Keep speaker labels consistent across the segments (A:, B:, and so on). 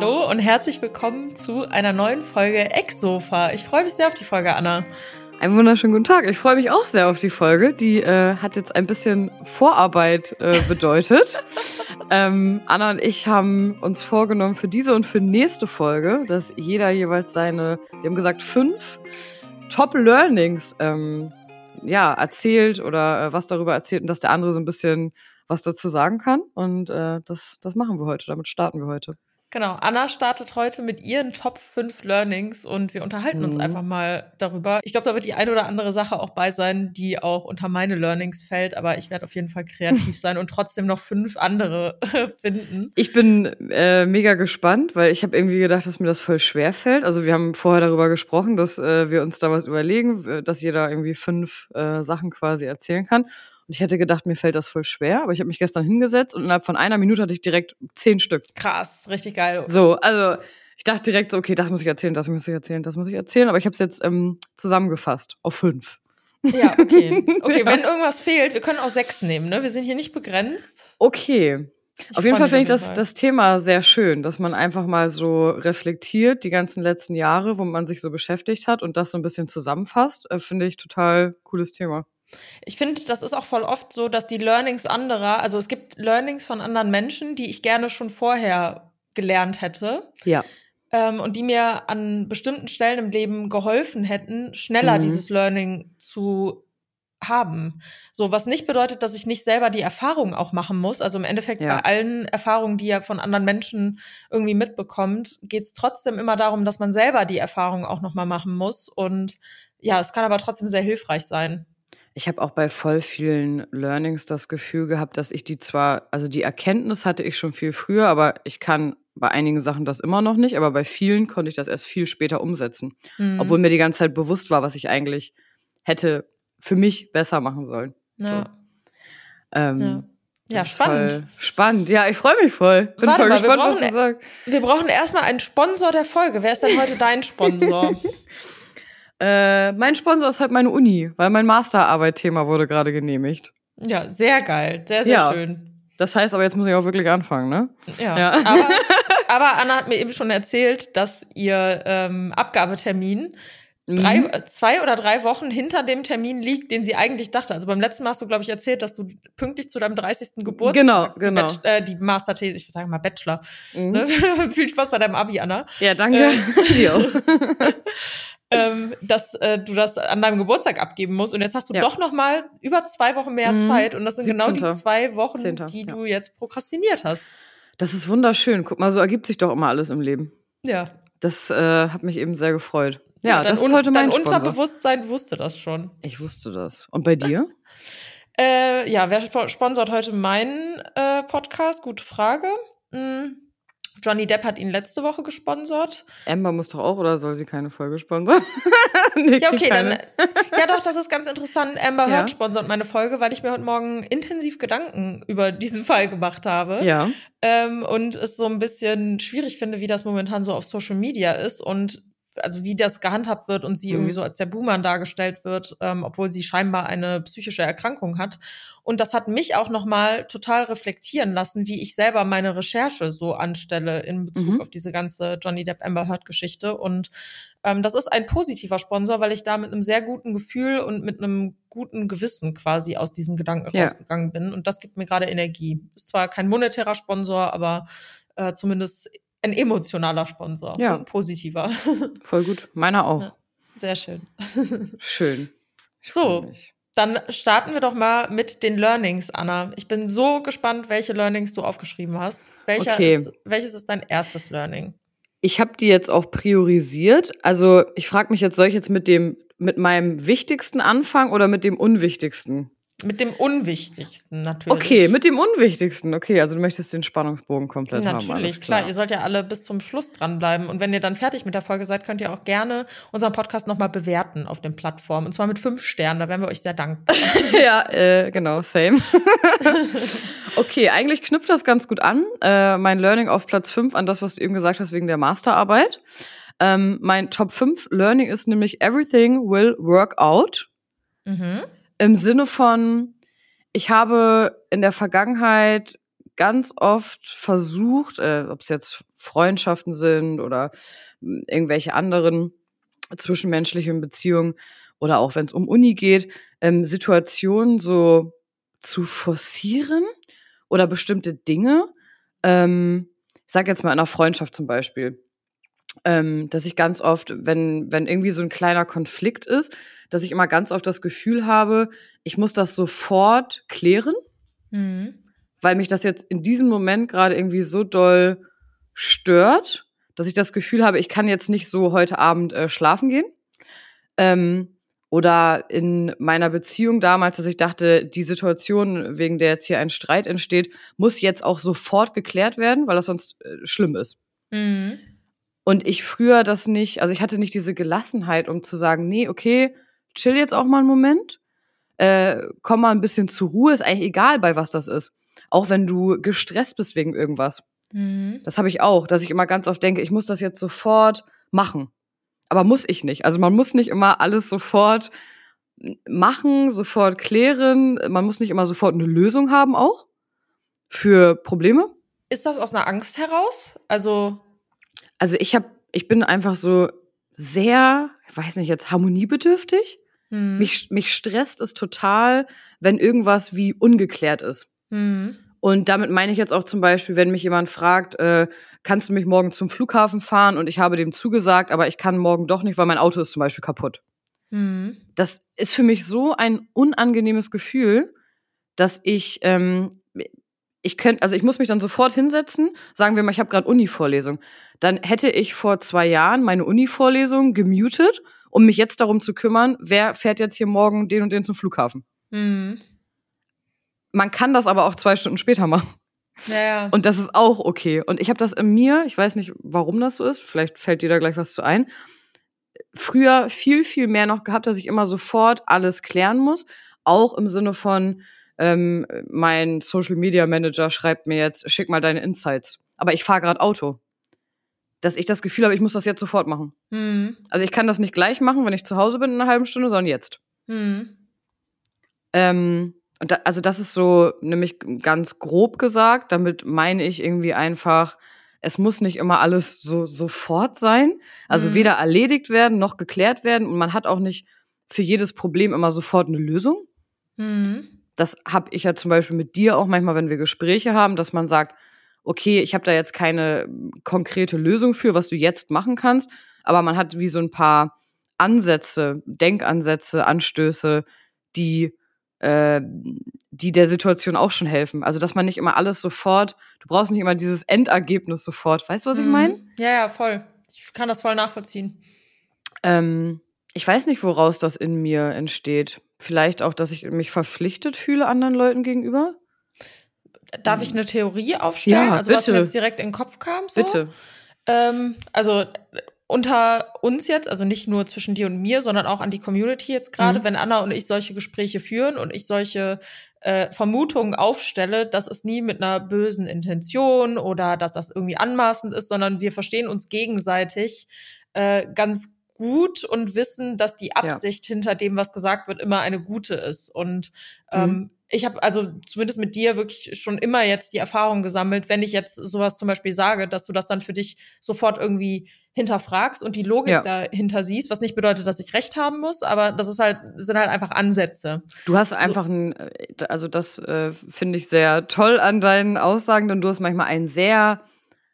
A: Hallo und herzlich willkommen zu einer neuen Folge Ex-Sofa. Ich freue mich sehr auf die Folge, Anna.
B: Einen wunderschönen guten Tag. Ich freue mich auch sehr auf die Folge. Die äh, hat jetzt ein bisschen Vorarbeit äh, bedeutet. ähm, Anna und ich haben uns vorgenommen für diese und für nächste Folge, dass jeder jeweils seine, wir haben gesagt, fünf Top-Learnings ähm, ja, erzählt oder äh, was darüber erzählt und dass der andere so ein bisschen was dazu sagen kann. Und äh, das, das machen wir heute. Damit starten wir heute.
A: Genau, Anna startet heute mit ihren Top 5 Learnings und wir unterhalten mhm. uns einfach mal darüber. Ich glaube, da wird die eine oder andere Sache auch bei sein, die auch unter meine Learnings fällt, aber ich werde auf jeden Fall kreativ sein und trotzdem noch fünf andere finden.
B: Ich bin äh, mega gespannt, weil ich habe irgendwie gedacht, dass mir das voll schwer fällt. Also wir haben vorher darüber gesprochen, dass äh, wir uns da was überlegen, dass jeder irgendwie fünf äh, Sachen quasi erzählen kann. Und ich hätte gedacht, mir fällt das voll schwer, aber ich habe mich gestern hingesetzt und innerhalb von einer Minute hatte ich direkt zehn Stück.
A: Krass, richtig geil.
B: So, also ich dachte direkt so, okay, das muss ich erzählen, das muss ich erzählen, das muss ich erzählen, aber ich habe es jetzt ähm, zusammengefasst auf fünf.
A: Ja, okay. Okay, ja. wenn irgendwas fehlt, wir können auch sechs nehmen, ne? Wir sind hier nicht begrenzt.
B: Okay. Ich auf jeden Fall finde ich das, das Thema sehr schön, dass man einfach mal so reflektiert, die ganzen letzten Jahre, wo man sich so beschäftigt hat und das so ein bisschen zusammenfasst. Äh, finde ich total cooles Thema.
A: Ich finde, das ist auch voll oft so, dass die Learnings anderer, also es gibt Learnings von anderen Menschen, die ich gerne schon vorher gelernt hätte.
B: Ja.
A: Ähm, und die mir an bestimmten Stellen im Leben geholfen hätten, schneller mhm. dieses Learning zu haben. So, was nicht bedeutet, dass ich nicht selber die Erfahrung auch machen muss. Also im Endeffekt ja. bei allen Erfahrungen, die ihr von anderen Menschen irgendwie mitbekommt, geht es trotzdem immer darum, dass man selber die Erfahrung auch nochmal machen muss. Und ja, es kann aber trotzdem sehr hilfreich sein.
B: Ich habe auch bei voll vielen Learnings das Gefühl gehabt, dass ich die zwar, also die Erkenntnis hatte ich schon viel früher, aber ich kann bei einigen Sachen das immer noch nicht, aber bei vielen konnte ich das erst viel später umsetzen. Mhm. Obwohl mir die ganze Zeit bewusst war, was ich eigentlich hätte für mich besser machen sollen. Ja. So. Ähm,
A: ja. Ja, spannend.
B: Spannend. Ja, ich freue mich voll. Bin Warte voll mal, gespannt, brauchen, was du sagst.
A: Wir brauchen erstmal einen Sponsor der Folge. Wer ist denn heute dein Sponsor?
B: Äh, mein Sponsor ist halt meine Uni, weil mein Masterarbeit-Thema wurde gerade genehmigt.
A: Ja, sehr geil. Sehr, sehr ja. schön.
B: Das heißt aber, jetzt muss ich auch wirklich anfangen, ne?
A: Ja. ja. Aber, aber Anna hat mir eben schon erzählt, dass ihr ähm, Abgabetermin drei, mhm. zwei oder drei Wochen hinter dem Termin liegt, den sie eigentlich dachte. Also beim letzten Mal hast du, glaube ich, erzählt, dass du pünktlich zu deinem 30. Geburtstag
B: genau, genau.
A: die, äh, die Masterthese, ich sage mal Bachelor. Mhm. Ne? Viel Spaß bei deinem Abi, Anna.
B: Ja, danke. Äh.
A: ähm, dass äh, du das an deinem Geburtstag abgeben musst. Und jetzt hast du ja. doch noch mal über zwei Wochen mehr mhm. Zeit. Und das sind 17. genau die zwei Wochen, 10. die du jetzt prokrastiniert hast.
B: Das ist wunderschön. Guck mal, so ergibt sich doch immer alles im Leben.
A: Ja.
B: Das äh, hat mich eben sehr gefreut. Ja, ja das ist heute mein
A: Dein Sponsor. Unterbewusstsein wusste das schon.
B: Ich wusste das. Und bei dir?
A: äh, ja, wer sponsort heute meinen äh, Podcast? Gute Frage. Hm. Johnny Depp hat ihn letzte Woche gesponsert.
B: Amber muss doch auch, oder soll sie keine Folge sponsern?
A: nee, ja, okay, dann. Ja, doch, das ist ganz interessant. Amber ja. Heard sponsert meine Folge, weil ich mir heute Morgen intensiv Gedanken über diesen Fall gemacht habe.
B: Ja.
A: Ähm, und es so ein bisschen schwierig finde, wie das momentan so auf Social Media ist. Und also wie das gehandhabt wird und sie mhm. irgendwie so als der Buhmann dargestellt wird, ähm, obwohl sie scheinbar eine psychische Erkrankung hat. Und das hat mich auch nochmal total reflektieren lassen, wie ich selber meine Recherche so anstelle in Bezug mhm. auf diese ganze Johnny Depp Amber Heard Geschichte. Und ähm, das ist ein positiver Sponsor, weil ich da mit einem sehr guten Gefühl und mit einem guten Gewissen quasi aus diesen Gedanken ja. rausgegangen bin. Und das gibt mir gerade Energie. Ist zwar kein monetärer Sponsor, aber äh, zumindest ein emotionaler Sponsor. Ja. Ein positiver.
B: Voll gut. Meiner auch. Ja,
A: sehr schön.
B: Schön.
A: Ich so. Dann starten wir doch mal mit den Learnings, Anna. Ich bin so gespannt, welche Learnings du aufgeschrieben hast. Welcher okay. ist, welches ist dein erstes Learning?
B: Ich habe die jetzt auch priorisiert. Also ich frage mich jetzt, soll ich jetzt mit dem mit meinem wichtigsten anfangen oder mit dem unwichtigsten?
A: Mit dem Unwichtigsten natürlich.
B: Okay, mit dem Unwichtigsten. Okay, also du möchtest den Spannungsbogen komplett
A: natürlich,
B: haben.
A: Natürlich, klar. klar. Ihr sollt ja alle bis zum Schluss dranbleiben. Und wenn ihr dann fertig mit der Folge seid, könnt ihr auch gerne unseren Podcast nochmal bewerten auf den Plattformen. Und zwar mit fünf Sternen. Da wären wir euch sehr dankbar.
B: ja, äh, genau, same. okay, eigentlich knüpft das ganz gut an. Äh, mein Learning auf Platz fünf an das, was du eben gesagt hast, wegen der Masterarbeit. Ähm, mein Top 5 Learning ist nämlich Everything will work out. Mhm. Im Sinne von, ich habe in der Vergangenheit ganz oft versucht, äh, ob es jetzt Freundschaften sind oder hm, irgendwelche anderen zwischenmenschlichen Beziehungen oder auch wenn es um Uni geht, ähm, Situationen so zu forcieren oder bestimmte Dinge. Ähm, ich sage jetzt mal in einer Freundschaft zum Beispiel, ähm, dass ich ganz oft, wenn, wenn irgendwie so ein kleiner Konflikt ist, dass ich immer ganz oft das Gefühl habe, ich muss das sofort klären, mhm. weil mich das jetzt in diesem Moment gerade irgendwie so doll stört, dass ich das Gefühl habe, ich kann jetzt nicht so heute Abend äh, schlafen gehen. Ähm, oder in meiner Beziehung damals, dass ich dachte, die Situation, wegen der jetzt hier ein Streit entsteht, muss jetzt auch sofort geklärt werden, weil das sonst äh, schlimm ist. Mhm. Und ich früher das nicht, also ich hatte nicht diese Gelassenheit, um zu sagen, nee, okay, chill jetzt auch mal einen Moment, äh, komm mal ein bisschen zur Ruhe, ist eigentlich egal, bei was das ist. Auch wenn du gestresst bist wegen irgendwas. Mhm. Das habe ich auch, dass ich immer ganz oft denke, ich muss das jetzt sofort machen. Aber muss ich nicht. Also man muss nicht immer alles sofort machen, sofort klären. Man muss nicht immer sofort eine Lösung haben auch für Probleme.
A: Ist das aus einer Angst heraus? Also
B: also ich habe ich bin einfach so sehr, ich weiß nicht jetzt harmoniebedürftig. Hm. Mich mich stresst es total, wenn irgendwas wie ungeklärt ist. Hm. Und damit meine ich jetzt auch zum Beispiel, wenn mich jemand fragt, äh, kannst du mich morgen zum Flughafen fahren? Und ich habe dem zugesagt, aber ich kann morgen doch nicht, weil mein Auto ist zum Beispiel kaputt. Mhm. Das ist für mich so ein unangenehmes Gefühl, dass ich, ähm, ich könnte, also ich muss mich dann sofort hinsetzen, sagen wir mal, ich habe gerade Uni-Vorlesung. Dann hätte ich vor zwei Jahren meine Uni-Vorlesung gemutet, um mich jetzt darum zu kümmern, wer fährt jetzt hier morgen den und den zum Flughafen. Mhm. Man kann das aber auch zwei Stunden später machen.
A: Ja, ja.
B: Und das ist auch okay. Und ich habe das in mir, ich weiß nicht, warum das so ist, vielleicht fällt dir da gleich was zu ein, früher viel, viel mehr noch gehabt, dass ich immer sofort alles klären muss. Auch im Sinne von, ähm, mein Social Media Manager schreibt mir jetzt, schick mal deine Insights. Aber ich fahre gerade Auto. Dass ich das Gefühl habe, ich muss das jetzt sofort machen. Mhm. Also ich kann das nicht gleich machen, wenn ich zu Hause bin in einer halben Stunde, sondern jetzt. Mhm. Ähm, da, also das ist so nämlich ganz grob gesagt. Damit meine ich irgendwie einfach, es muss nicht immer alles so sofort sein. Also mhm. weder erledigt werden noch geklärt werden. Und man hat auch nicht für jedes Problem immer sofort eine Lösung. Mhm. Das habe ich ja zum Beispiel mit dir auch manchmal, wenn wir Gespräche haben, dass man sagt, okay, ich habe da jetzt keine konkrete Lösung für, was du jetzt machen kannst, aber man hat wie so ein paar Ansätze, Denkansätze, Anstöße, die äh, die der Situation auch schon helfen. Also, dass man nicht immer alles sofort, du brauchst nicht immer dieses Endergebnis sofort. Weißt du, was ich mhm. meine?
A: Ja, ja, voll. Ich kann das voll nachvollziehen.
B: Ähm, ich weiß nicht, woraus das in mir entsteht. Vielleicht auch, dass ich mich verpflichtet fühle anderen Leuten gegenüber.
A: Darf ich eine Theorie aufstellen?
B: Ja,
A: also,
B: bitte.
A: was mir jetzt direkt in den Kopf kam? So?
B: Bitte.
A: Ähm, also, unter uns jetzt, also nicht nur zwischen dir und mir, sondern auch an die Community jetzt gerade, mhm. wenn Anna und ich solche Gespräche führen und ich solche äh, Vermutungen aufstelle, dass es nie mit einer bösen Intention oder dass das irgendwie anmaßend ist, sondern wir verstehen uns gegenseitig äh, ganz gut und wissen, dass die Absicht ja. hinter dem, was gesagt wird, immer eine gute ist. Und ähm, mhm. ich habe also zumindest mit dir wirklich schon immer jetzt die Erfahrung gesammelt, wenn ich jetzt sowas zum Beispiel sage, dass du das dann für dich sofort irgendwie hinterfragst und die Logik ja. dahinter siehst, was nicht bedeutet, dass ich recht haben muss, aber das ist halt, sind halt einfach Ansätze.
B: Du hast einfach so. ein, also das äh, finde ich sehr toll an deinen Aussagen, denn du hast manchmal einen sehr,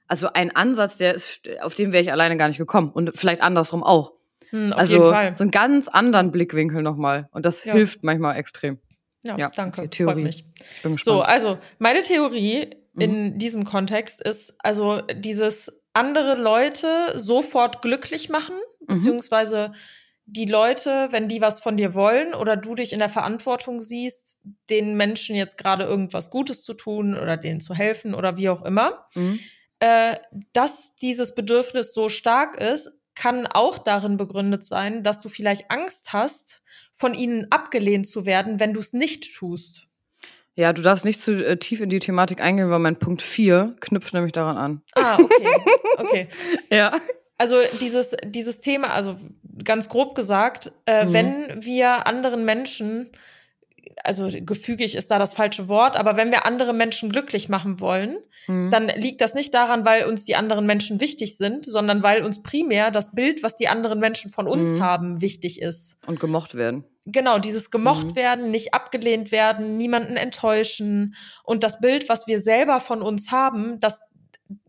B: also einen Ansatz, der ist, auf den wäre ich alleine gar nicht gekommen und vielleicht andersrum auch. Hm, auf also jeden Fall. so einen ganz anderen Blickwinkel nochmal und das ja. hilft manchmal extrem.
A: Ja, ja danke. Okay, Theorie. Freut mich. So, also meine Theorie mhm. in diesem Kontext ist also dieses andere Leute sofort glücklich machen, mhm. beziehungsweise die Leute, wenn die was von dir wollen oder du dich in der Verantwortung siehst, den Menschen jetzt gerade irgendwas Gutes zu tun oder denen zu helfen oder wie auch immer, mhm. Äh, dass dieses Bedürfnis so stark ist, kann auch darin begründet sein, dass du vielleicht Angst hast, von ihnen abgelehnt zu werden, wenn du es nicht tust.
B: Ja, du darfst nicht zu äh, tief in die Thematik eingehen, weil mein Punkt 4 knüpft nämlich daran an.
A: Ah, okay. Okay.
B: ja.
A: Also dieses, dieses Thema, also ganz grob gesagt, äh, mhm. wenn wir anderen Menschen also gefügig ist da das falsche Wort, aber wenn wir andere Menschen glücklich machen wollen, mhm. dann liegt das nicht daran, weil uns die anderen Menschen wichtig sind, sondern weil uns primär das Bild, was die anderen Menschen von uns mhm. haben, wichtig ist.
B: Und gemocht werden.
A: Genau, dieses gemocht mhm. werden, nicht abgelehnt werden, niemanden enttäuschen und das Bild, was wir selber von uns haben, das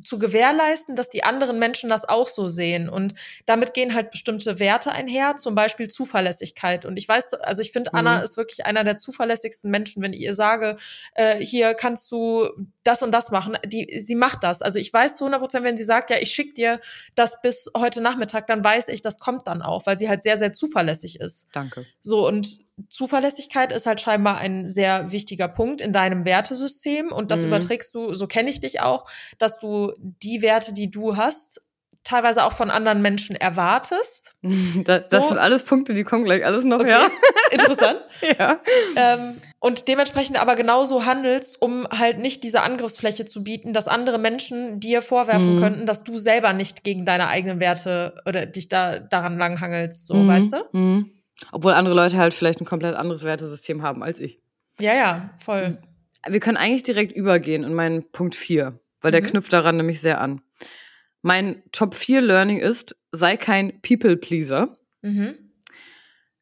A: zu gewährleisten, dass die anderen Menschen das auch so sehen. Und damit gehen halt bestimmte Werte einher, zum Beispiel Zuverlässigkeit. Und ich weiß, also ich finde, mhm. Anna ist wirklich einer der zuverlässigsten Menschen, wenn ich ihr sage, äh, hier kannst du das und das machen. Die, sie macht das. Also ich weiß zu 100 Prozent, wenn sie sagt, ja, ich schicke dir das bis heute Nachmittag, dann weiß ich, das kommt dann auch, weil sie halt sehr, sehr zuverlässig ist.
B: Danke.
A: So, und Zuverlässigkeit ist halt scheinbar ein sehr wichtiger Punkt in deinem Wertesystem und das mhm. überträgst du, so kenne ich dich auch, dass du die Werte, die du hast, teilweise auch von anderen Menschen erwartest.
B: Das, so. das sind alles Punkte, die kommen gleich alles noch, okay. ja.
A: Interessant.
B: ja.
A: Ähm, und dementsprechend aber genauso handelst, um halt nicht diese Angriffsfläche zu bieten, dass andere Menschen dir vorwerfen mhm. könnten, dass du selber nicht gegen deine eigenen Werte oder dich da daran langhangelst, so, mhm. weißt du?
B: Mhm. Obwohl andere Leute halt vielleicht ein komplett anderes Wertesystem haben als ich.
A: Ja, ja, voll.
B: Wir können eigentlich direkt übergehen in meinen Punkt 4, weil der mhm. knüpft daran nämlich sehr an. Mein Top 4 Learning ist, sei kein People-Pleaser. Mhm.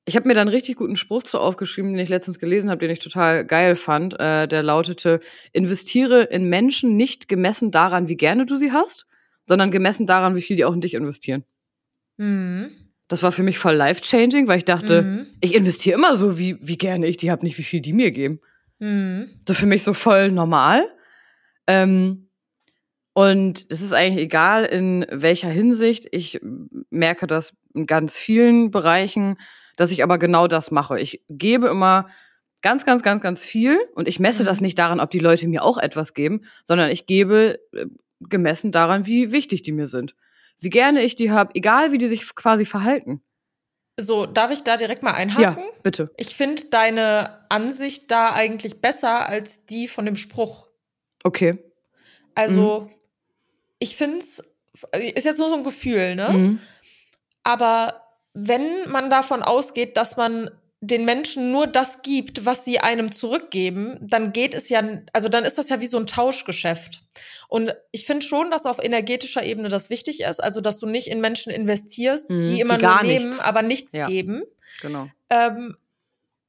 B: Ich habe mir da einen richtig guten Spruch zu aufgeschrieben, den ich letztens gelesen habe, den ich total geil fand. Äh, der lautete, investiere in Menschen nicht gemessen daran, wie gerne du sie hast, sondern gemessen daran, wie viel die auch in dich investieren. Mhm. Das war für mich voll life-changing, weil ich dachte, mhm. ich investiere immer so, wie, wie gerne ich die habe, nicht wie viel die mir geben. Mhm. So für mich so voll normal. Ähm, und es ist eigentlich egal, in welcher Hinsicht. Ich merke das in ganz vielen Bereichen, dass ich aber genau das mache. Ich gebe immer ganz, ganz, ganz, ganz viel und ich messe mhm. das nicht daran, ob die Leute mir auch etwas geben, sondern ich gebe äh, gemessen daran, wie wichtig die mir sind wie gerne ich die habe, egal wie die sich quasi verhalten.
A: So, darf ich da direkt mal einhaken?
B: Ja, bitte.
A: Ich finde deine Ansicht da eigentlich besser als die von dem Spruch.
B: Okay.
A: Also, mhm. ich finde es, ist jetzt nur so ein Gefühl, ne? Mhm. Aber wenn man davon ausgeht, dass man den Menschen nur das gibt, was sie einem zurückgeben, dann geht es ja, also dann ist das ja wie so ein Tauschgeschäft. Und ich finde schon, dass auf energetischer Ebene das wichtig ist, also dass du nicht in Menschen investierst, mhm, die immer die nur nehmen, nichts. aber nichts ja, geben.
B: Genau.
A: Ähm,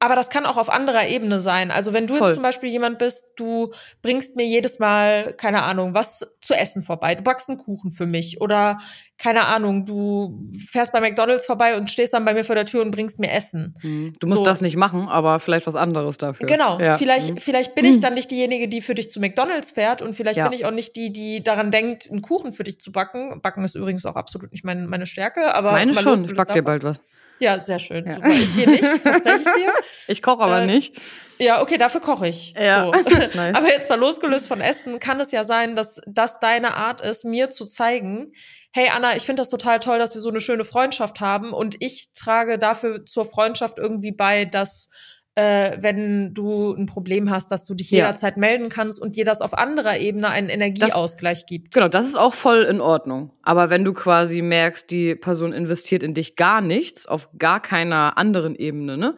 A: aber das kann auch auf anderer Ebene sein. Also wenn du Voll. jetzt zum Beispiel jemand bist, du bringst mir jedes Mal, keine Ahnung, was zu essen vorbei. Du backst einen Kuchen für mich oder keine Ahnung, du fährst bei McDonalds vorbei und stehst dann bei mir vor der Tür und bringst mir Essen.
B: Mhm. Du musst so. das nicht machen, aber vielleicht was anderes dafür.
A: Genau. Ja. Vielleicht, mhm. vielleicht bin ich dann nicht diejenige, die für dich zu McDonalds fährt und vielleicht ja. bin ich auch nicht die, die daran denkt, einen Kuchen für dich zu backen. Backen ist übrigens auch absolut nicht meine, meine Stärke, aber
B: meine schon. Ich back dir bald was.
A: Ja, sehr schön. Ja. Super. Ich dir nicht, verspreche ich dir.
B: Ich koche aber äh, nicht.
A: Ja, okay, dafür koche ich.
B: Ja. So.
A: Nice. Aber jetzt mal losgelöst von Essen, kann es ja sein, dass das deine Art ist, mir zu zeigen, hey Anna, ich finde das total toll, dass wir so eine schöne Freundschaft haben und ich trage dafür zur Freundschaft irgendwie bei, dass äh, wenn du ein Problem hast, dass du dich ja. jederzeit melden kannst und dir das auf anderer Ebene einen Energieausgleich
B: das,
A: gibt.
B: Genau, das ist auch voll in Ordnung. Aber wenn du quasi merkst, die Person investiert in dich gar nichts, auf gar keiner anderen Ebene, ne?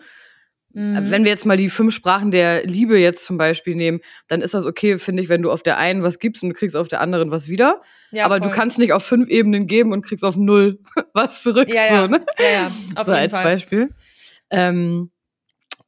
B: Mhm. Wenn wir jetzt mal die fünf Sprachen der Liebe jetzt zum Beispiel nehmen, dann ist das okay, finde ich, wenn du auf der einen was gibst und du kriegst auf der anderen was wieder. Ja, Aber voll. du kannst nicht auf fünf Ebenen geben und kriegst auf null was zurück.
A: Ja, ja. So, ne? ja, ja. Auf
B: so
A: jeden
B: als
A: Fall.
B: Beispiel. Ähm,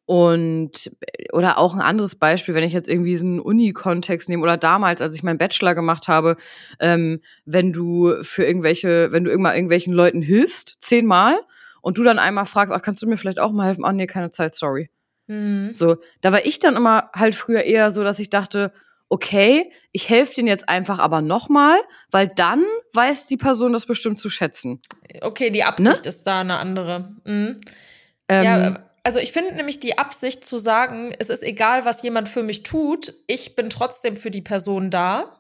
B: und oder auch ein anderes Beispiel, wenn ich jetzt irgendwie so einen Uni-Kontext nehme oder damals, als ich meinen Bachelor gemacht habe, ähm, wenn du für irgendwelche, wenn du irgendwann irgendwelchen Leuten hilfst, zehnmal, und du dann einmal fragst, ach, kannst du mir vielleicht auch mal helfen? Oh nee, keine Zeit, sorry. Mhm. So, da war ich dann immer halt früher eher so, dass ich dachte, okay, ich helfe dir jetzt einfach aber nochmal, weil dann weiß die Person das bestimmt zu schätzen.
A: Okay, die Absicht ne? ist da eine andere. Mhm. Ähm, ja, also ich finde nämlich die Absicht zu sagen, es ist egal, was jemand für mich tut, ich bin trotzdem für die Person da,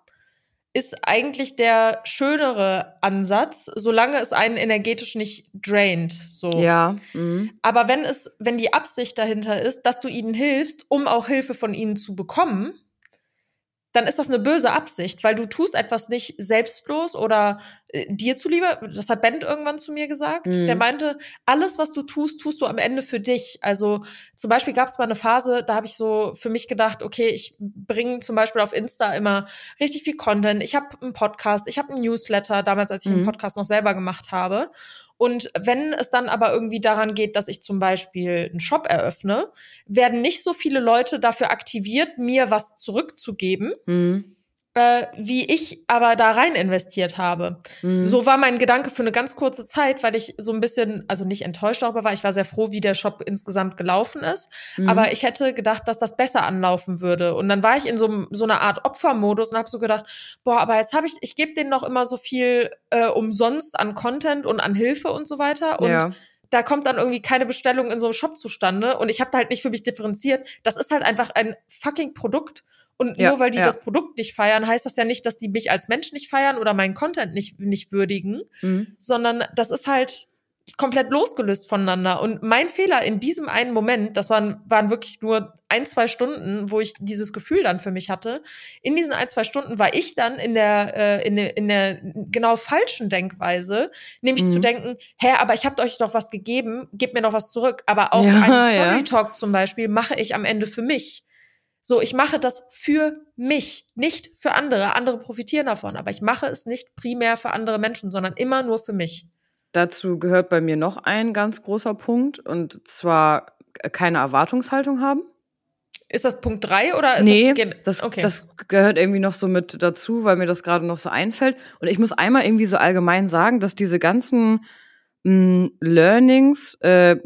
A: ist eigentlich der schönere Ansatz, solange es einen energetisch nicht draint. So.
B: Ja. Mhm.
A: Aber wenn es, wenn die Absicht dahinter ist, dass du ihnen hilfst, um auch Hilfe von ihnen zu bekommen, dann ist das eine böse Absicht, weil du tust etwas nicht selbstlos oder äh, dir zuliebe. Das hat Ben irgendwann zu mir gesagt. Mhm. Der meinte, alles, was du tust, tust du am Ende für dich. Also zum Beispiel gab es mal eine Phase, da habe ich so für mich gedacht, okay, ich bringe zum Beispiel auf Insta immer richtig viel Content. Ich habe einen Podcast, ich habe einen Newsletter, damals, als ich mhm. den Podcast noch selber gemacht habe. Und wenn es dann aber irgendwie daran geht, dass ich zum Beispiel einen Shop eröffne, werden nicht so viele Leute dafür aktiviert, mir was zurückzugeben. Mhm äh, wie ich aber da rein investiert habe. Mhm. So war mein Gedanke für eine ganz kurze Zeit, weil ich so ein bisschen, also nicht enttäuscht darüber war, ich war sehr froh, wie der Shop insgesamt gelaufen ist. Mhm. Aber ich hätte gedacht, dass das besser anlaufen würde. Und dann war ich in so, so einer Art Opfermodus und habe so gedacht, boah, aber jetzt habe ich, ich gebe denen noch immer so viel äh, umsonst an Content und an Hilfe und so weiter. Und ja da kommt dann irgendwie keine Bestellung in so einem Shop zustande und ich habe da halt nicht für mich differenziert. Das ist halt einfach ein fucking Produkt und ja, nur weil die ja. das Produkt nicht feiern, heißt das ja nicht, dass die mich als Mensch nicht feiern oder meinen Content nicht, nicht würdigen, mhm. sondern das ist halt komplett losgelöst voneinander. Und mein Fehler in diesem einen Moment, das waren, waren wirklich nur ein, zwei Stunden, wo ich dieses Gefühl dann für mich hatte. In diesen ein, zwei Stunden war ich dann in der, äh, in der, in der genau falschen Denkweise, nämlich mhm. zu denken, hä, aber ich habe euch doch was gegeben, gebt mir doch was zurück. Aber auch ja, einen Story Talk ja. zum Beispiel mache ich am Ende für mich. So, ich mache das für mich, nicht für andere. Andere profitieren davon, aber ich mache es nicht primär für andere Menschen, sondern immer nur für mich.
B: Dazu gehört bei mir noch ein ganz großer Punkt und zwar keine Erwartungshaltung haben.
A: Ist das Punkt drei oder ist
B: nee, das, das, okay. das gehört irgendwie noch so mit dazu, weil mir das gerade noch so einfällt. Und ich muss einmal irgendwie so allgemein sagen, dass diese ganzen mh, mm, Learnings, äh,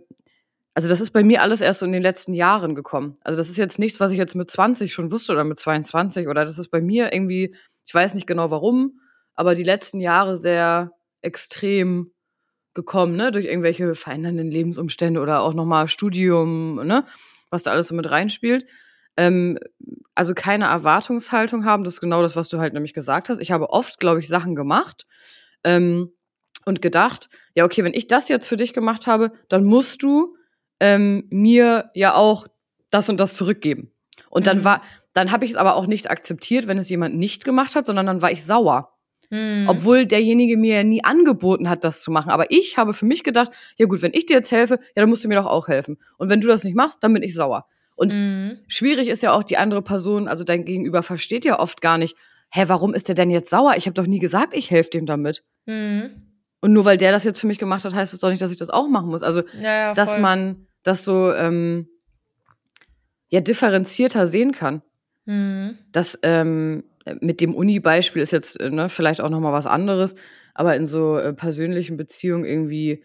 B: also das ist bei mir alles erst so in den letzten Jahren gekommen. Also das ist jetzt nichts, was ich jetzt mit 20 schon wusste oder mit 22 oder das ist bei mir irgendwie, ich weiß nicht genau warum, aber die letzten Jahre sehr extrem gekommen, ne, durch irgendwelche verändernden Lebensumstände oder auch nochmal Studium, ne, was da alles so mit reinspielt. Ähm, also keine Erwartungshaltung haben, das ist genau das, was du halt nämlich gesagt hast. Ich habe oft, glaube ich, Sachen gemacht ähm, und gedacht, ja, okay, wenn ich das jetzt für dich gemacht habe, dann musst du ähm, mir ja auch das und das zurückgeben. Und dann mhm. war, dann habe ich es aber auch nicht akzeptiert, wenn es jemand nicht gemacht hat, sondern dann war ich sauer. Mhm. Obwohl derjenige mir ja nie angeboten hat, das zu machen. Aber ich habe für mich gedacht, ja gut, wenn ich dir jetzt helfe, ja, dann musst du mir doch auch helfen. Und wenn du das nicht machst, dann bin ich sauer. Und mhm. schwierig ist ja auch die andere Person, also dein Gegenüber versteht ja oft gar nicht, hä, warum ist der denn jetzt sauer? Ich habe doch nie gesagt, ich helfe dem damit. Mhm. Und nur weil der das jetzt für mich gemacht hat, heißt es doch nicht, dass ich das auch machen muss. Also, ja, ja, dass man das so ähm, ja differenzierter sehen kann. Mhm. Das ähm, mit dem Uni-Beispiel ist jetzt äh, ne, vielleicht auch noch mal was anderes, aber in so äh, persönlichen Beziehungen irgendwie,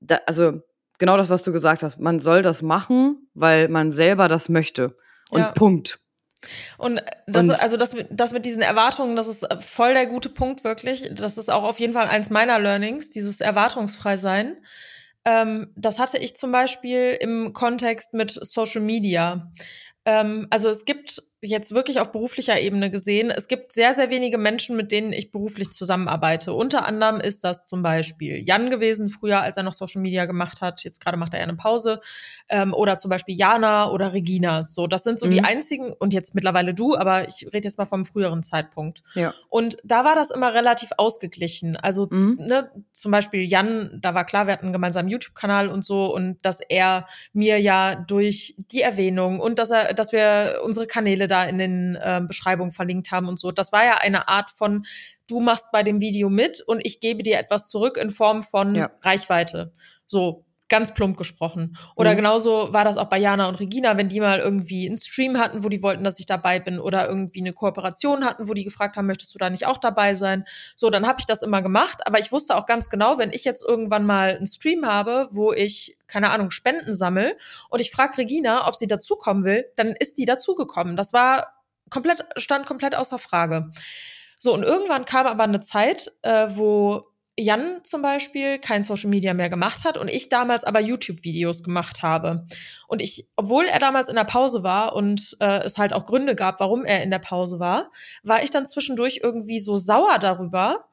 B: da, also genau das, was du gesagt hast, man soll das machen, weil man selber das möchte. Und ja. Punkt.
A: Und das, und also das, das mit diesen Erwartungen, das ist äh, voll der gute Punkt, wirklich. Das ist auch auf jeden Fall eins meiner Learnings, dieses erwartungsfrei sein. Ähm, das hatte ich zum Beispiel im Kontext mit Social Media. Ähm, also es gibt jetzt wirklich auf beruflicher Ebene gesehen, es gibt sehr, sehr wenige Menschen, mit denen ich beruflich zusammenarbeite. Unter anderem ist das zum Beispiel Jan gewesen, früher, als er noch Social Media gemacht hat. Jetzt gerade macht er eine Pause. Ähm, oder zum Beispiel Jana oder Regina. So, das sind so mhm. die einzigen, und jetzt mittlerweile du, aber ich rede jetzt mal vom früheren Zeitpunkt. Ja. Und da war das immer relativ ausgeglichen. Also, mhm. ne, zum Beispiel Jan, da war klar, wir hatten einen gemeinsamen YouTube-Kanal und so, und dass er mir ja durch die Erwähnung und dass er, dass wir unsere Kanäle da da in den äh, Beschreibungen verlinkt haben und so. Das war ja eine Art von, du machst bei dem Video mit und ich gebe dir etwas zurück in Form von ja. Reichweite. So, ganz plump gesprochen. Oder mhm. genauso war das auch bei Jana und Regina, wenn die mal irgendwie einen Stream hatten, wo die wollten, dass ich dabei bin oder irgendwie eine Kooperation hatten, wo die gefragt haben, möchtest du da nicht auch dabei sein? So, dann habe ich das immer gemacht, aber ich wusste auch ganz genau, wenn ich jetzt irgendwann mal einen Stream habe, wo ich keine Ahnung, Spenden sammel und ich frage Regina, ob sie dazukommen will, dann ist die dazugekommen. Das war komplett stand komplett außer Frage. So, und irgendwann kam aber eine Zeit, äh, wo Jan zum Beispiel kein Social Media mehr gemacht hat und ich damals aber YouTube-Videos gemacht habe. Und ich, obwohl er damals in der Pause war und äh, es halt auch Gründe gab, warum er in der Pause war, war ich dann zwischendurch irgendwie so sauer darüber,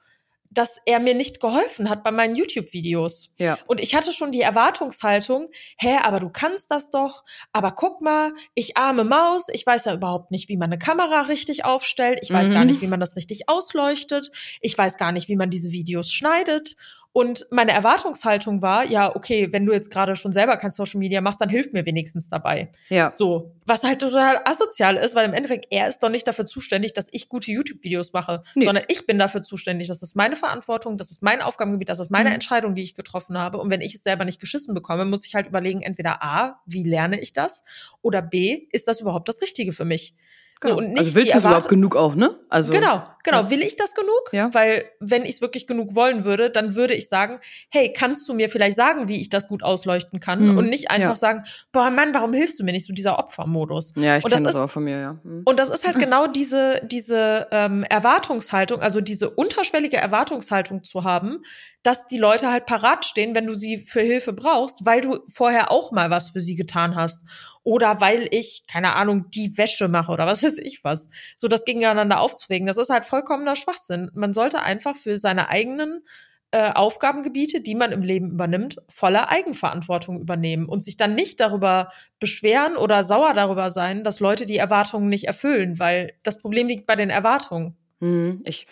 A: dass er mir nicht geholfen hat bei meinen YouTube-Videos.
B: Ja.
A: Und ich hatte schon die Erwartungshaltung, hä, aber du kannst das doch. Aber guck mal, ich arme Maus, ich weiß ja überhaupt nicht, wie man eine Kamera richtig aufstellt. Ich weiß
B: Mhm.
A: gar nicht, wie man das richtig ausleuchtet. Ich weiß gar nicht, wie man diese Videos schneidet. Und meine Erwartungshaltung war, ja, okay, wenn du jetzt gerade schon selber kein Social Media machst, dann hilf mir wenigstens dabei.
B: Ja.
A: So, was halt total asozial ist, weil im Endeffekt er ist doch nicht dafür zuständig, dass ich gute YouTube-Videos mache,
B: Nee.
A: sondern ich bin dafür zuständig. Das ist meine Verantwortung, das ist mein Aufgabengebiet, das ist meine
B: Mhm.
A: Entscheidung, die ich getroffen habe. Und wenn ich es selber nicht geschissen bekomme, muss ich halt überlegen, entweder A, wie lerne ich das? Oder B, ist das überhaupt das Richtige für mich? So, und nicht
B: also willst du es überhaupt genug auch, ne? Also
A: Genau, genau.
B: Ja.
A: Will ich das genug?
B: Ja.
A: Weil wenn ich es wirklich genug wollen würde, dann würde ich sagen, hey, kannst du mir vielleicht sagen, wie ich das gut ausleuchten kann?
B: Mhm.
A: Und nicht einfach
B: Ja.
A: sagen, boah Mann, warum hilfst du mir nicht? So dieser Opfermodus.
B: Ja, ich
A: Und das
B: kenne das
A: ist-
B: auch von mir, ja. Mhm.
A: Und das ist halt genau diese, diese ähm, Erwartungshaltung, also diese unterschwellige Erwartungshaltung zu haben, dass die Leute halt parat stehen, wenn du sie für Hilfe brauchst, weil du vorher auch mal was für sie getan hast. Oder weil ich, keine Ahnung, die Wäsche mache oder was weiß ich was. So das gegeneinander aufzuwägen, das ist halt vollkommener Schwachsinn. Man sollte einfach für seine eigenen äh, Aufgabengebiete, die man im Leben übernimmt, volle Eigenverantwortung übernehmen und sich dann nicht darüber beschweren oder sauer darüber sein, dass Leute die Erwartungen nicht erfüllen, weil das Problem liegt bei den Erwartungen.
B: Mhm. Ich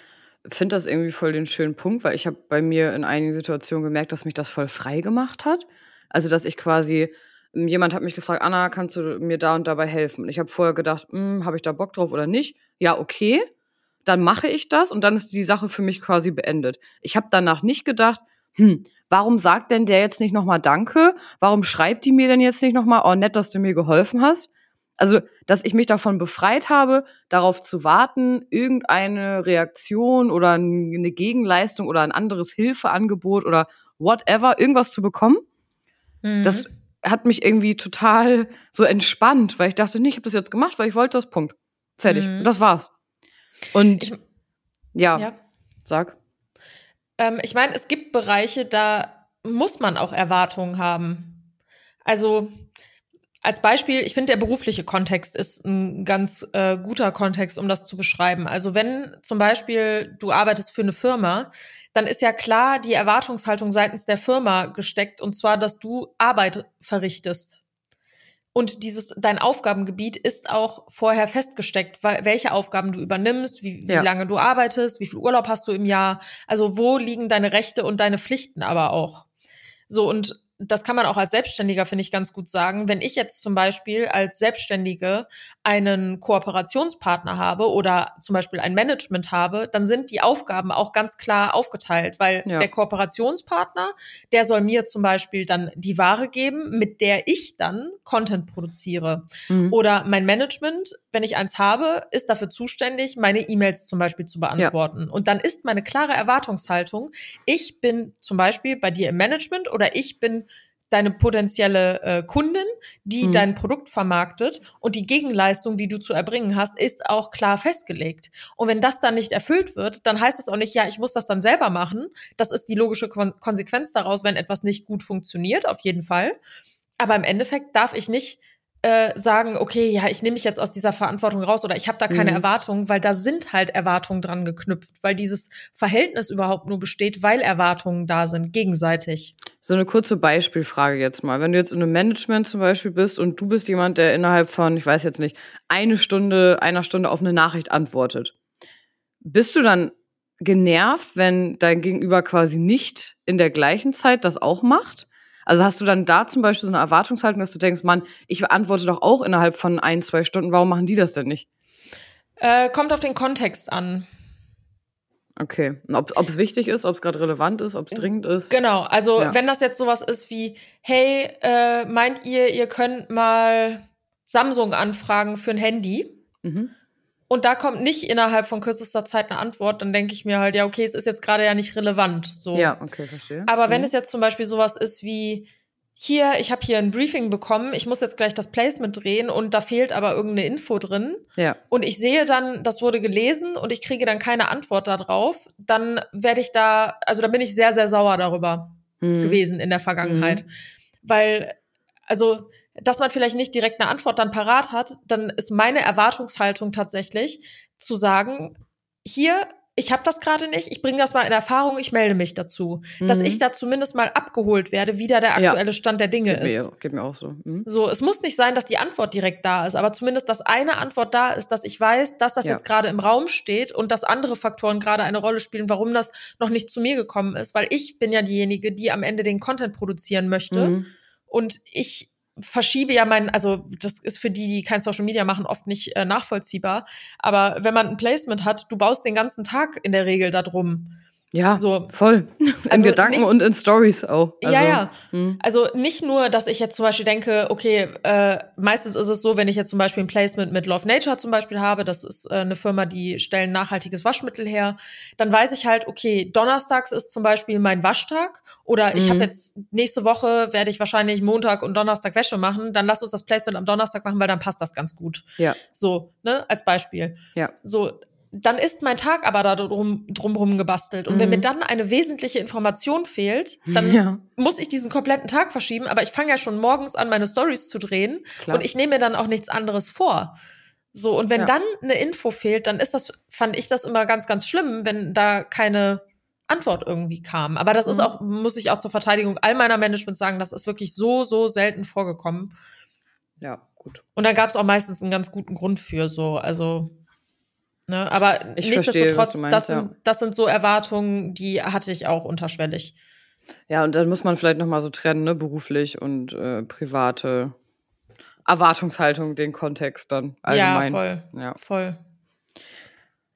B: finde das irgendwie voll den schönen Punkt, weil ich habe bei mir in einigen Situationen gemerkt, dass mich das voll frei gemacht hat. Also, dass ich quasi, m, jemand hat mich gefragt, Anna, kannst du mir da und dabei helfen? Und ich habe vorher gedacht, habe ich da Bock drauf oder nicht? Ja, okay. Dann mache ich das und dann ist die Sache für mich quasi beendet. Ich habe danach nicht gedacht, hm, warum sagt denn der jetzt nicht nochmal Danke? Warum schreibt die mir denn jetzt nicht nochmal, oh, nett, dass du mir geholfen hast? Also, dass ich mich davon befreit habe, darauf zu warten, irgendeine Reaktion oder eine Gegenleistung oder ein anderes Hilfeangebot oder whatever, irgendwas zu bekommen, das hat mich irgendwie total so entspannt, weil ich dachte, nee, ich habe das jetzt gemacht, weil ich wollte das, Punkt. Fertig.
A: Mhm.
B: Das war's. Und
A: Ich-
B: ja,
A: ja.
B: sag.
A: Ähm, ich meine, es gibt Bereiche, da muss man auch Erwartungen haben. Also als Beispiel, ich finde, der berufliche Kontext ist ein ganz äh, guter Kontext, um das zu beschreiben. Also wenn zum Beispiel du arbeitest für eine Firma, dann ist ja klar die Erwartungshaltung seitens der Firma gesteckt, und zwar, dass du Arbeit verrichtest. Und dieses, dein Aufgabengebiet ist auch vorher festgesteckt, weil, welche Aufgaben du übernimmst, wie, wie
B: Ja.
A: lange du arbeitest, wie viel Urlaub hast du im Jahr. Also wo liegen deine Rechte und deine Pflichten aber auch. So, und das kann man auch als Selbstständiger, finde ich, ganz gut sagen. Wenn ich jetzt zum Beispiel als Selbstständige einen Kooperationspartner habe oder zum Beispiel ein Management habe, dann sind die Aufgaben auch ganz klar aufgeteilt, weil
B: Ja.
A: der Kooperationspartner, der soll mir zum Beispiel dann die Ware geben, mit der ich dann Content produziere.
B: Mhm.
A: Oder mein Management, wenn ich eins habe, ist dafür zuständig, meine E-Mails zum Beispiel zu beantworten. Und dann ist meine klare Erwartungshaltung, ich bin zum Beispiel bei dir im Management oder ich bin deine potenzielle äh, Kundin, die
B: Mhm.
A: dein Produkt vermarktet und die Gegenleistung, die du zu erbringen hast, ist auch klar festgelegt. Und wenn das dann nicht erfüllt wird, dann heißt es auch nicht, ja, ich muss das dann selber machen. Das ist die logische Kon Konsequenz daraus, wenn etwas nicht gut funktioniert, auf jeden Fall. Aber im Endeffekt darf ich nicht äh, sagen, okay, ja, ich nehme mich jetzt aus dieser Verantwortung raus oder ich habe da keine
B: Mhm.
A: Erwartungen, weil da sind halt Erwartungen dran geknüpft, weil dieses Verhältnis überhaupt nur besteht, weil Erwartungen da sind, gegenseitig.
B: So eine kurze Beispielfrage jetzt mal. Wenn du jetzt in einem Management zum Beispiel bist und du bist jemand, der innerhalb von, ich weiß jetzt nicht, eine Stunde, einer Stunde auf eine Nachricht antwortet, bist du dann genervt, wenn dein Gegenüber quasi nicht in der gleichen Zeit das auch macht? Also hast du dann da zum Beispiel so eine Erwartungshaltung, dass du denkst, Mann, ich antworte doch auch innerhalb von ein, zwei Stunden, warum machen die das denn nicht?
A: Äh, kommt auf den Kontext an.
B: Okay. Ob es wichtig ist, ob es gerade relevant ist, ob es dringend ist.
A: Genau, also
B: Ja.
A: wenn das jetzt sowas ist wie, hey, äh, meint ihr, ihr könnt mal Samsung anfragen für ein Handy?
B: Mhm.
A: Und da kommt nicht innerhalb von kürzester Zeit eine Antwort, dann denke ich mir halt, ja, okay, es ist jetzt gerade ja nicht relevant. So.
B: Ja, okay, verstehe.
A: Aber wenn
B: Mhm.
A: es jetzt zum Beispiel sowas ist wie, hier, ich habe hier ein Briefing bekommen, ich muss jetzt gleich das Placement drehen und da fehlt aber irgendeine Info drin
B: Ja.
A: und ich sehe dann, das wurde gelesen und ich kriege dann keine Antwort darauf, dann werde ich da, also da bin ich sehr, sehr sauer darüber
B: Mhm.
A: gewesen in der Vergangenheit. Weil, also, dass man vielleicht nicht direkt eine Antwort dann parat hat, dann ist meine Erwartungshaltung tatsächlich zu sagen, hier, ich habe das gerade nicht, ich bringe das mal in Erfahrung, ich melde mich dazu. Mhm. Dass ich da zumindest mal abgeholt werde, wie da der aktuelle ja. Stand der Dinge
B: geht
A: ist.
B: Mir, geht mir auch so. Mhm.
A: So, es muss nicht sein, dass die Antwort direkt da ist, aber zumindest, dass eine Antwort da ist, dass ich weiß, dass das ja. jetzt gerade im Raum steht und dass andere Faktoren gerade eine Rolle spielen, warum das noch nicht zu mir gekommen ist. Weil ich bin ja diejenige, die am Ende den Content produzieren möchte. Mhm. Und ich verschiebe ja meinen, also das ist für die, die kein Social Media machen, oft nicht äh, nachvollziehbar. Aber wenn man ein Placement hat, du baust den ganzen Tag in der Regel darum.
B: Ja, so. voll. In also Gedanken nicht, und in Stories auch.
A: Also, ja, ja. Hm. Also nicht nur, dass ich jetzt zum Beispiel denke, okay, äh, meistens ist es so, wenn ich jetzt zum Beispiel ein Placement mit Love Nature zum Beispiel habe, das ist äh, eine Firma, die stellen nachhaltiges Waschmittel her, dann weiß ich halt, okay, donnerstags ist zum Beispiel mein Waschtag oder ich mhm. habe jetzt nächste Woche werde ich wahrscheinlich Montag und Donnerstag Wäsche machen, dann lass uns das Placement am Donnerstag machen, weil dann passt das ganz gut.
B: Ja.
A: So, ne, als Beispiel.
B: Ja.
A: So, dann ist mein Tag aber da drum, drumherum gebastelt. Und mhm. wenn mir dann eine wesentliche Information fehlt, dann ja. muss ich diesen kompletten Tag verschieben. Aber ich fange ja schon morgens an, meine Stories zu drehen. Klar. Und ich nehme mir dann auch nichts anderes vor. So, und wenn ja. dann eine Info fehlt, dann ist das, fand ich das immer ganz, ganz schlimm, wenn da keine Antwort irgendwie kam. Aber das mhm. ist auch, muss ich auch zur Verteidigung all meiner Management sagen, das ist wirklich so, so selten vorgekommen.
B: Ja, gut.
A: Und da gab es auch meistens einen ganz guten Grund für so. Also Ne? Aber ich nichtsdestotrotz, verstehe, das, sind, ja. das sind so Erwartungen, die hatte ich auch unterschwellig.
B: Ja, und dann muss man vielleicht noch mal so trennen, ne? beruflich und äh, private Erwartungshaltung, den Kontext dann allgemein.
A: Ja, voll. Ja. voll.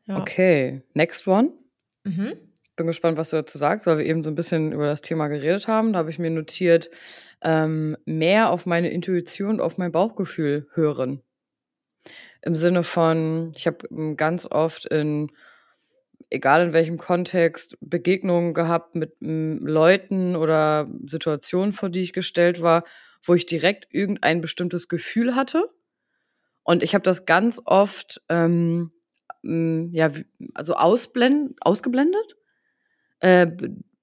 B: Ja. Okay, next one. Mhm. Bin gespannt, was du dazu sagst, weil wir eben so ein bisschen über das Thema geredet haben. Da habe ich mir notiert, ähm, mehr auf meine Intuition und auf mein Bauchgefühl hören im Sinne von, ich habe ähm, ganz oft in, egal in welchem Kontext, Begegnungen gehabt mit Leuten oder Situationen, vor die ich gestellt war, wo ich direkt irgendein bestimmtes Gefühl hatte. Und ich habe das ganz oft, ähm, ja, also ausblend, ausgeblendet äh,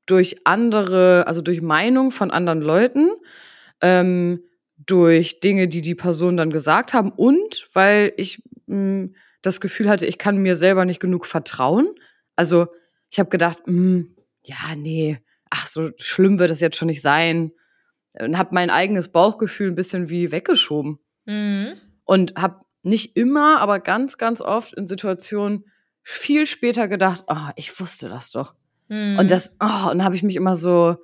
B: durch andere, also durch Meinung von anderen Leuten. Ähm, durch Dinge, die die Personen dann gesagt haben und weil ich mh, hm, das Gefühl hatte, ich kann mir selber nicht genug vertrauen. Also ich habe gedacht, mh, hm, ja, nee, ach, so schlimm wird das jetzt schon nicht sein. Und habe mein eigenes Bauchgefühl ein bisschen wie weggeschoben. Mhm. Und habe nicht immer, aber ganz, ganz oft in Situationen viel später gedacht, oh, ich wusste das doch. Mhm. Und das, oh, und habe ich mich immer so,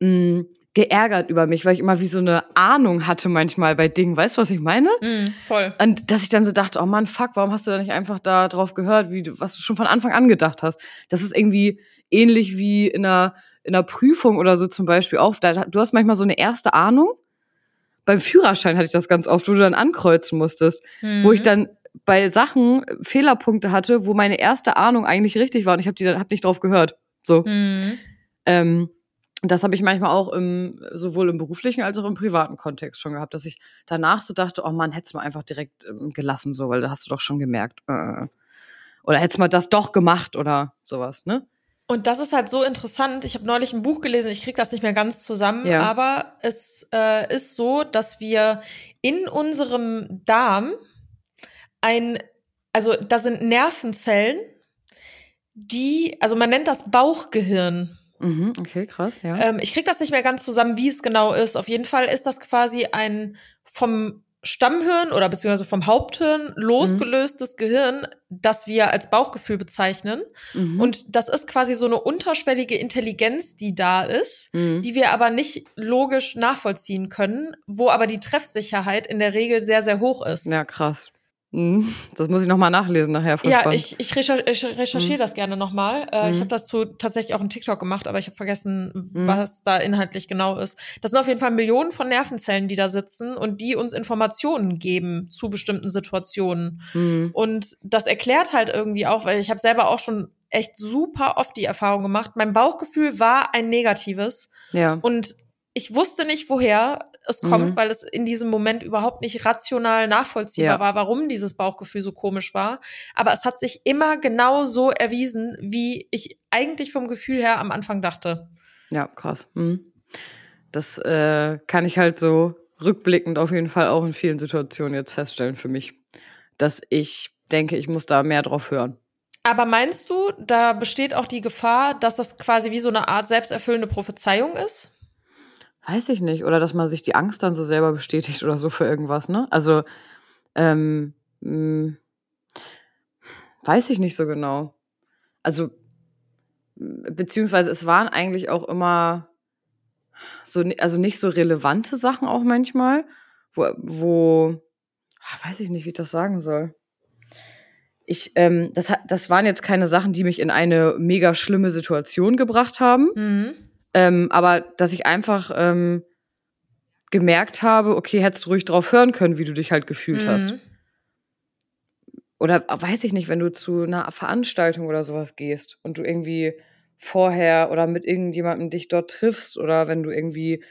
B: mh, hm, geärgert über mich, weil ich immer wie so eine Ahnung hatte manchmal bei Dingen. Weißt du, was ich meine?
A: Mm, voll.
B: Und dass ich dann so dachte, oh Mann, fuck, warum hast du da nicht einfach da drauf gehört, wie du, was du schon von Anfang an gedacht hast? Das ist irgendwie ähnlich wie in einer, in einer Prüfung oder so zum Beispiel auch. du hast manchmal so eine erste Ahnung. Beim Führerschein hatte ich das ganz oft, wo du dann ankreuzen musstest, mhm. wo ich dann bei Sachen Fehlerpunkte hatte, wo meine erste Ahnung eigentlich richtig war und ich habe die dann hab nicht drauf gehört. So. Mhm. Ähm, das habe ich manchmal auch im, sowohl im beruflichen als auch im privaten Kontext schon gehabt, dass ich danach so dachte, oh Mann, hättest du mal einfach direkt ähm, gelassen, so, weil da hast du doch schon gemerkt. Äh, oder hättest du mal das doch gemacht oder sowas, ne?
A: Und das ist halt so interessant. Ich habe neulich ein Buch gelesen, ich kriege das nicht mehr ganz zusammen, ja. aber es äh, ist so, dass wir in unserem Darm ein, also da sind Nervenzellen, die, also man nennt das Bauchgehirn.
B: Mhm, okay, krass, ja.
A: Ähm, ich krieg das nicht mehr ganz zusammen, wie es genau ist. Auf jeden Fall ist das quasi ein vom Stammhirn oder beziehungsweise vom Haupthirn losgelöstes mhm. Gehirn, das wir als Bauchgefühl bezeichnen. Mhm. Und das ist quasi so eine unterschwellige Intelligenz, die da ist, mhm. die wir aber nicht logisch nachvollziehen können, wo aber die Treffsicherheit in der Regel sehr, sehr hoch ist.
B: Ja, krass. Mhm. Das muss ich nochmal nachlesen nachher.
A: Voll ja, ich, ich, recherch ich recherchiere mhm. das gerne nochmal. Äh, mhm. Ich habe dazu tatsächlich auch einen TikTok gemacht, aber ich habe vergessen, mhm. was da inhaltlich genau ist. Das sind auf jeden Fall Millionen von Nervenzellen, die da sitzen und die uns Informationen geben zu bestimmten Situationen. Mhm. Und das erklärt halt irgendwie auch, weil ich habe selber auch schon echt super oft die Erfahrung gemacht. Mein Bauchgefühl war ein negatives.
B: Ja.
A: Und ich wusste nicht, woher es kommt, mhm. weil es in diesem Moment überhaupt nicht rational nachvollziehbar ja. war, warum dieses Bauchgefühl so komisch war. Aber es hat sich immer genau so erwiesen, wie ich eigentlich vom Gefühl her am Anfang dachte.
B: Ja, krass. Mhm. Das äh, kann ich halt so rückblickend auf jeden Fall auch in vielen Situationen jetzt feststellen für mich, dass ich denke, ich muss da mehr drauf hören.
A: Aber meinst du, da besteht auch die Gefahr, dass das quasi wie so eine Art selbsterfüllende Prophezeiung ist?
B: Weiß ich nicht. Oder dass man sich die Angst dann so selber bestätigt oder so für irgendwas, ne? Also, ähm, mh, hm, weiß ich nicht so genau. Also, beziehungsweise es waren eigentlich auch immer so, also nicht so relevante Sachen auch manchmal, wo, wo ah, weiß ich nicht, wie ich das sagen soll. Ich, ähm, das, das waren jetzt keine Sachen, die mich in eine mega schlimme Situation gebracht haben. Mhm. Ähm, aber dass ich einfach ähm, gemerkt habe, okay, hättest du ruhig drauf hören können, wie du dich halt gefühlt mhm. hast. Oder weiß ich nicht, wenn du zu einer Veranstaltung oder sowas gehst und du irgendwie vorher oder mit irgendjemandem dich dort triffst oder wenn du irgendwie,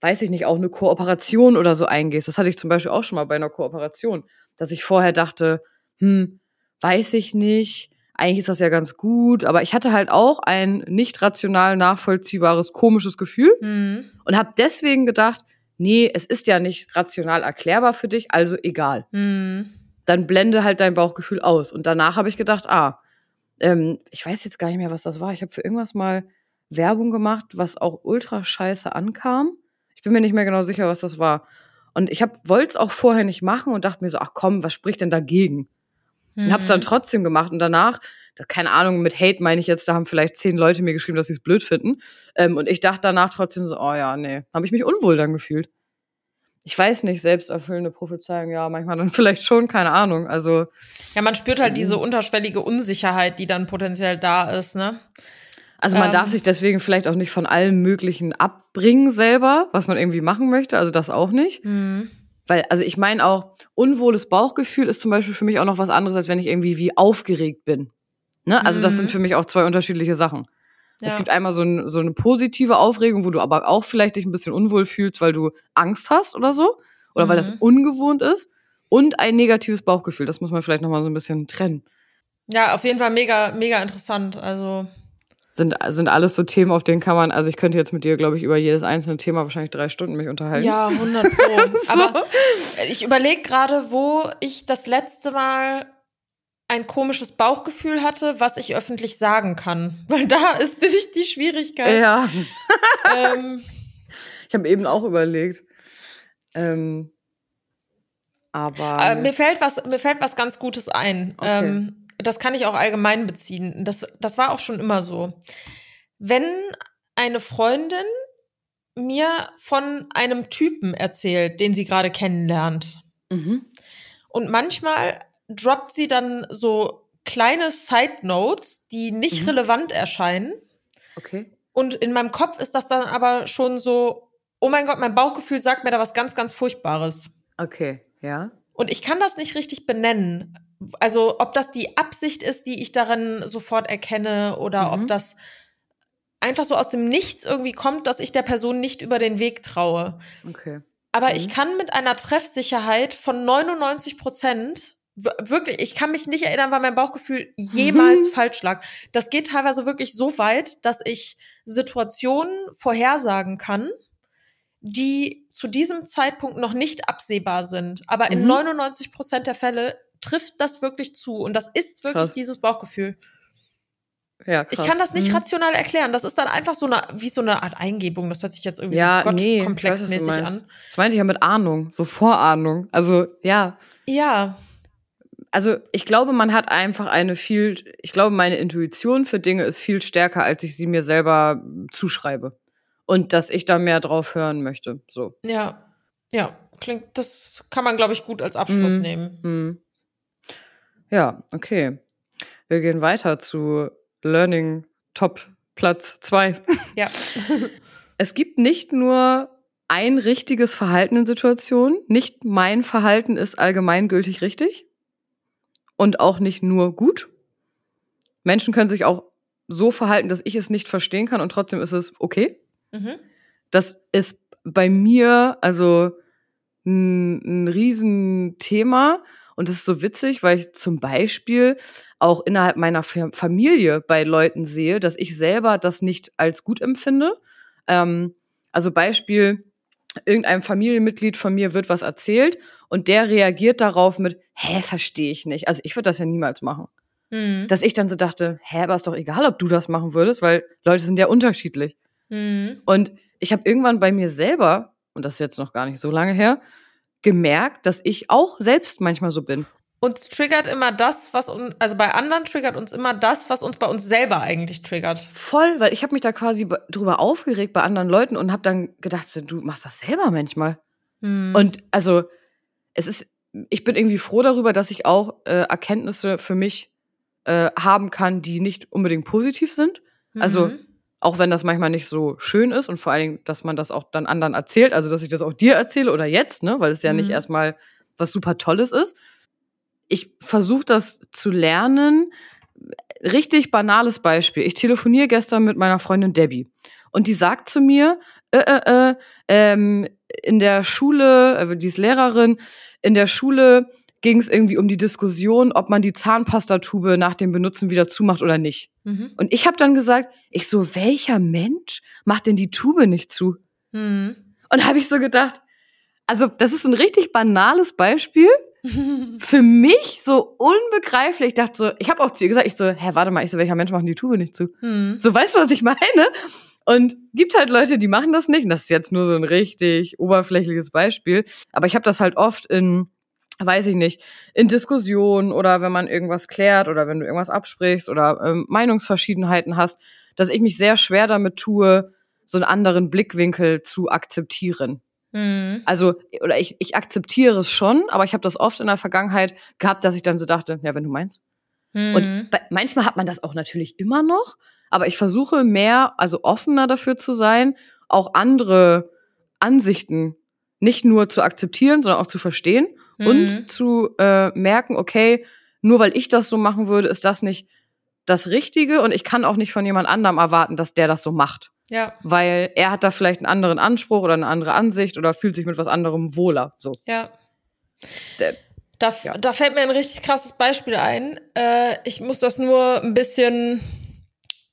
B: weiß ich nicht, auch eine Kooperation oder so eingehst. Das hatte ich zum Beispiel auch schon mal bei einer Kooperation, dass ich vorher dachte, hm, weiß ich nicht, eigentlich ist das ja ganz gut, aber ich hatte halt auch ein nicht rational nachvollziehbares, komisches Gefühl mhm. und habe deswegen gedacht, nee, es ist ja nicht rational erklärbar für dich, also egal. Mhm. Dann blende halt dein Bauchgefühl aus. Und danach habe ich gedacht, ah, ähm, ich weiß jetzt gar nicht mehr, was das war. Ich habe für irgendwas mal Werbung gemacht, was auch ultra scheiße ankam. Ich bin mir nicht mehr genau sicher, was das war. Und ich wollte es auch vorher nicht machen und dachte mir so, ach komm, was spricht denn dagegen? Mhm. Und hab's dann mhm. trotzdem gemacht. Und danach, keine Ahnung, mit Hate meine ich jetzt, da haben vielleicht zehn Leute mir geschrieben, dass sie es blöd finden. Ähm, und ich dachte danach trotzdem so, oh ja, nee. Habe ich mich unwohl dann gefühlt. Ich weiß nicht, selbsterfüllende Prophezeiung, ja, manchmal dann vielleicht schon, keine Ahnung. Also.
A: Ja, man spürt halt diese unterschwellige Unsicherheit, die dann potenziell da ist, ne?
B: Also man ähm, darf sich deswegen vielleicht auch nicht von allem Möglichen abbringen selber, was man irgendwie machen möchte. Also das auch nicht. Mhm. Weil, also ich meine auch, unwohles Bauchgefühl ist zum Beispiel für mich auch noch was anderes, als wenn ich irgendwie wie aufgeregt bin. Ne? Also das sind mhm. für mich auch zwei unterschiedliche Sachen. Ja. Es gibt einmal so, ein, so eine positive Aufregung, wo du aber auch vielleicht dich ein bisschen unwohl fühlst, weil du Angst hast oder so. Oder mhm. weil das mhm. ungewohnt ist. Und ein negatives Bauchgefühl. Das muss man vielleicht nochmal so ein bisschen trennen.
A: Ja, auf jeden Fall mega, mega interessant. Also
B: sind, sind alles so Themen, auf denen kann man, also ich könnte jetzt mit dir, glaube ich, über jedes einzelne Thema wahrscheinlich drei Stunden mich unterhalten.
A: Ja, 100 Pro. so. Aber ich überlege gerade, wo ich das letzte Mal ein komisches Bauchgefühl hatte, was ich öffentlich sagen kann. Weil da ist nämlich die Schwierigkeit.
B: Ja. ähm, ich habe eben auch überlegt. Ähm, aber.
A: Äh, mir, fällt was, mir fällt was ganz Gutes ein. Okay. Ähm, das kann ich auch allgemein beziehen. Das, das war auch schon immer so. Wenn eine Freundin mir von einem Typen erzählt, den sie gerade kennenlernt, mhm. und manchmal droppt sie dann so kleine Side Notes, die nicht mhm. relevant erscheinen.
B: Okay.
A: Und in meinem Kopf ist das dann aber schon so, oh mein Gott, mein Bauchgefühl sagt mir da was ganz, ganz Furchtbares.
B: Okay, ja.
A: Und ich kann das nicht richtig benennen also ob das die Absicht ist, die ich darin sofort erkenne oder mhm. ob das einfach so aus dem Nichts irgendwie kommt, dass ich der Person nicht über den Weg traue.
B: Okay.
A: Aber mhm. ich kann mit einer Treffsicherheit von 99 Prozent wirklich, ich kann mich nicht erinnern, weil mein Bauchgefühl jemals mhm. falsch lag. Das geht teilweise wirklich so weit, dass ich Situationen vorhersagen kann, die zu diesem Zeitpunkt noch nicht absehbar sind. Aber in 99 mhm. Prozent der Fälle trifft das wirklich zu. Und das ist wirklich krass. dieses Bauchgefühl. Ja, krass. Ich kann das nicht mhm. rational erklären. Das ist dann einfach so eine, wie so eine Art Eingebung. Das hört sich jetzt irgendwie ja, so Gott nee, an.
B: Das meinte ich ja mit Ahnung, so Vorahnung. Also, ja.
A: Ja.
B: Also, ich glaube, man hat einfach eine viel, ich glaube, meine Intuition für Dinge ist viel stärker, als ich sie mir selber zuschreibe. Und dass ich da mehr drauf hören möchte. So.
A: Ja. Ja. Klingt, das kann man, glaube ich, gut als Abschluss mhm. nehmen. Mhm.
B: Ja, okay. Wir gehen weiter zu Learning Top Platz 2.
A: Ja.
B: es gibt nicht nur ein richtiges Verhalten in Situationen. Nicht mein Verhalten ist allgemeingültig richtig und auch nicht nur gut. Menschen können sich auch so verhalten, dass ich es nicht verstehen kann und trotzdem ist es okay. Mhm. Das ist bei mir also ein, ein Riesenthema und es ist so witzig, weil ich zum Beispiel auch innerhalb meiner Familie bei Leuten sehe, dass ich selber das nicht als gut empfinde. Ähm, also Beispiel, irgendeinem Familienmitglied von mir wird was erzählt und der reagiert darauf mit, hä, verstehe ich nicht. Also ich würde das ja niemals machen. Mhm. Dass ich dann so dachte, hä, aber ist doch egal, ob du das machen würdest, weil Leute sind ja unterschiedlich. Mhm. Und ich habe irgendwann bei mir selber, und das ist jetzt noch gar nicht so lange her, gemerkt, dass ich auch selbst manchmal so bin.
A: Uns triggert immer das, was uns, also bei anderen triggert uns immer das, was uns bei uns selber eigentlich triggert.
B: Voll, weil ich habe mich da quasi drüber aufgeregt bei anderen Leuten und habe dann gedacht, du machst das selber manchmal. Hm. Und also es ist, ich bin irgendwie froh darüber, dass ich auch äh, Erkenntnisse für mich äh, haben kann, die nicht unbedingt positiv sind. Also mhm. Auch wenn das manchmal nicht so schön ist und vor allen Dingen, dass man das auch dann anderen erzählt, also dass ich das auch dir erzähle oder jetzt, ne, weil es ja mhm. nicht erstmal was super Tolles ist ich versuche das zu lernen. Richtig banales Beispiel. Ich telefoniere gestern mit meiner Freundin Debbie und die sagt zu mir, äh, äh, äh, ähm, in der Schule, äh, die ist Lehrerin, in der Schule ging es irgendwie um die Diskussion, ob man die Zahnpastatube nach dem Benutzen wieder zumacht oder nicht. Mhm. Und ich habe dann gesagt, ich so, welcher Mensch macht denn die Tube nicht zu? Mhm. Und habe ich so gedacht, also das ist ein richtig banales Beispiel, für mich so unbegreiflich. Ich dachte so, ich habe auch zu ihr gesagt, ich so, hä, warte mal, ich so, welcher Mensch macht die Tube nicht zu? Hm. So, weißt du, was ich meine? Und gibt halt Leute, die machen das nicht. Und das ist jetzt nur so ein richtig oberflächliches Beispiel. Aber ich habe das halt oft in, weiß ich nicht, in Diskussionen oder wenn man irgendwas klärt oder wenn du irgendwas absprichst oder ähm, Meinungsverschiedenheiten hast, dass ich mich sehr schwer damit tue, so einen anderen Blickwinkel zu akzeptieren. Mhm. Also, oder ich, ich akzeptiere es schon, aber ich habe das oft in der Vergangenheit gehabt, dass ich dann so dachte, ja, wenn du meinst. Mhm. Und manchmal hat man das auch natürlich immer noch, aber ich versuche mehr, also offener dafür zu sein, auch andere Ansichten nicht nur zu akzeptieren, sondern auch zu verstehen mhm. und zu äh, merken, okay, nur weil ich das so machen würde, ist das nicht das Richtige und ich kann auch nicht von jemand anderem erwarten, dass der das so macht. Ja. Weil er hat da vielleicht einen anderen Anspruch oder eine andere Ansicht oder fühlt sich mit was anderem wohler. So.
A: Ja. Der, da, ja. da fällt mir ein richtig krasses Beispiel ein. Äh, ich muss das nur ein bisschen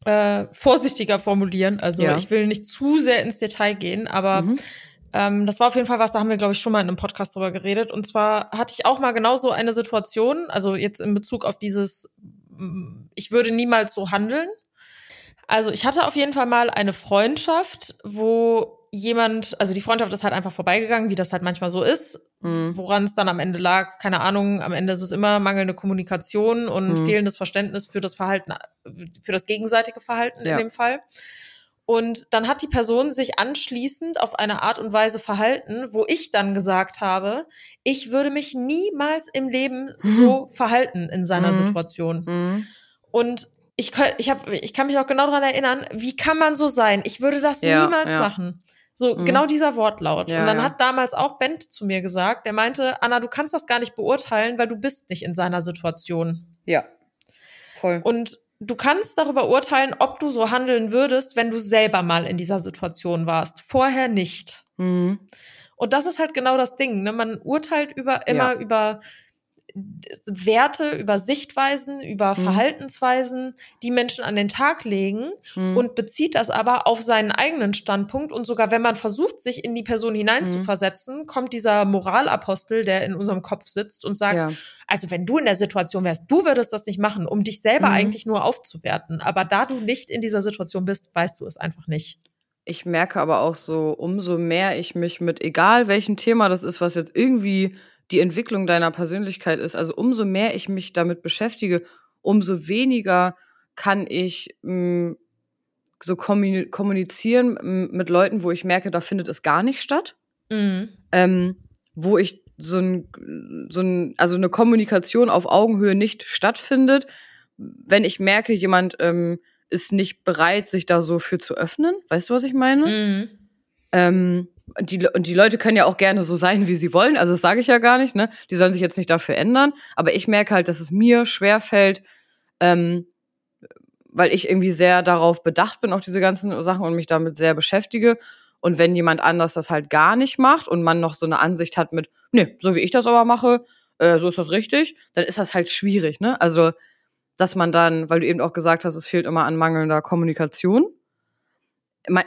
A: äh, vorsichtiger formulieren. Also ja. ich will nicht zu sehr ins Detail gehen, aber mhm. Ähm, das war auf jeden Fall was, da haben wir, glaube ich, schon mal in einem Podcast drüber geredet. Und zwar hatte ich auch mal genau so eine Situation, also jetzt in Bezug auf dieses, ich würde niemals so handeln. Also ich hatte auf jeden Fall mal eine Freundschaft, wo jemand, also die Freundschaft ist halt einfach vorbeigegangen, wie das halt manchmal so ist. Mhm. Woran es dann am Ende lag, keine Ahnung. Am Ende ist es immer mangelnde Kommunikation und mhm. fehlendes Verständnis für das Verhalten, für das gegenseitige Verhalten ja. in dem Fall. Und dann hat die Person sich anschließend auf eine Art und Weise verhalten, wo ich dann gesagt habe, ich würde mich niemals im Leben mhm. so verhalten in seiner mhm. Situation. Mhm. Und ich, ich, hab, ich kann mich auch genau daran erinnern, wie kann man so sein? Ich würde das ja, niemals ja. machen. So, genau dieser Wortlaut. Ja, und dann hat damals auch Bent zu mir gesagt, der meinte, Anna, du kannst das gar nicht beurteilen, weil du bist nicht in seiner Situation.
B: Ja. Voll.
A: Und du kannst darüber urteilen, ob du so handeln würdest, wenn du selber mal in dieser Situation warst. Vorher nicht. Mhm. Und das ist halt genau das Ding. Ne? Man urteilt über immer über Werte, über Sichtweisen, über mhm. Verhaltensweisen, die Menschen an den Tag legen mhm. und bezieht das aber auf seinen eigenen Standpunkt. Und sogar wenn man versucht, sich in die Person hineinzuversetzen, mhm. kommt dieser Moralapostel, der in unserem Kopf sitzt und sagt, ja. also wenn du in der Situation wärst, du würdest das nicht machen, um dich selber mhm. eigentlich nur aufzuwerten. Aber da du nicht in dieser Situation bist, weißt du es einfach nicht.
B: Ich merke aber auch so, umso mehr ich mich mit egal welchem Thema das ist, was jetzt irgendwie die Entwicklung deiner Persönlichkeit ist. Also umso mehr ich mich damit beschäftige, umso weniger kann ich mh, mm, so kommunizieren mit Leuten, wo ich merke, da findet es gar nicht statt. Mhm. Ähm, wo ich so ein, so ein, also eine Kommunikation auf Augenhöhe nicht stattfindet, wenn ich merke, jemand ähm, ist nicht bereit, sich da so für zu öffnen. Weißt du, was ich meine? Mhm. Ähm, und die, und die Leute können ja auch gerne so sein, wie sie wollen. Also das sage ich ja gar nicht, ne? Die sollen sich jetzt nicht dafür ändern. Aber ich merke halt, dass es mir schwerfällt, ähm, weil ich irgendwie sehr darauf bedacht bin, auf diese ganzen Sachen und mich damit sehr beschäftige. Und wenn jemand anders das halt gar nicht macht und man noch so eine Ansicht hat mit, nee, so wie ich das aber mache, äh, so ist das richtig, dann ist das halt schwierig, ne? Also, dass man dann, weil du eben auch gesagt hast, es fehlt immer an mangelnder Kommunikation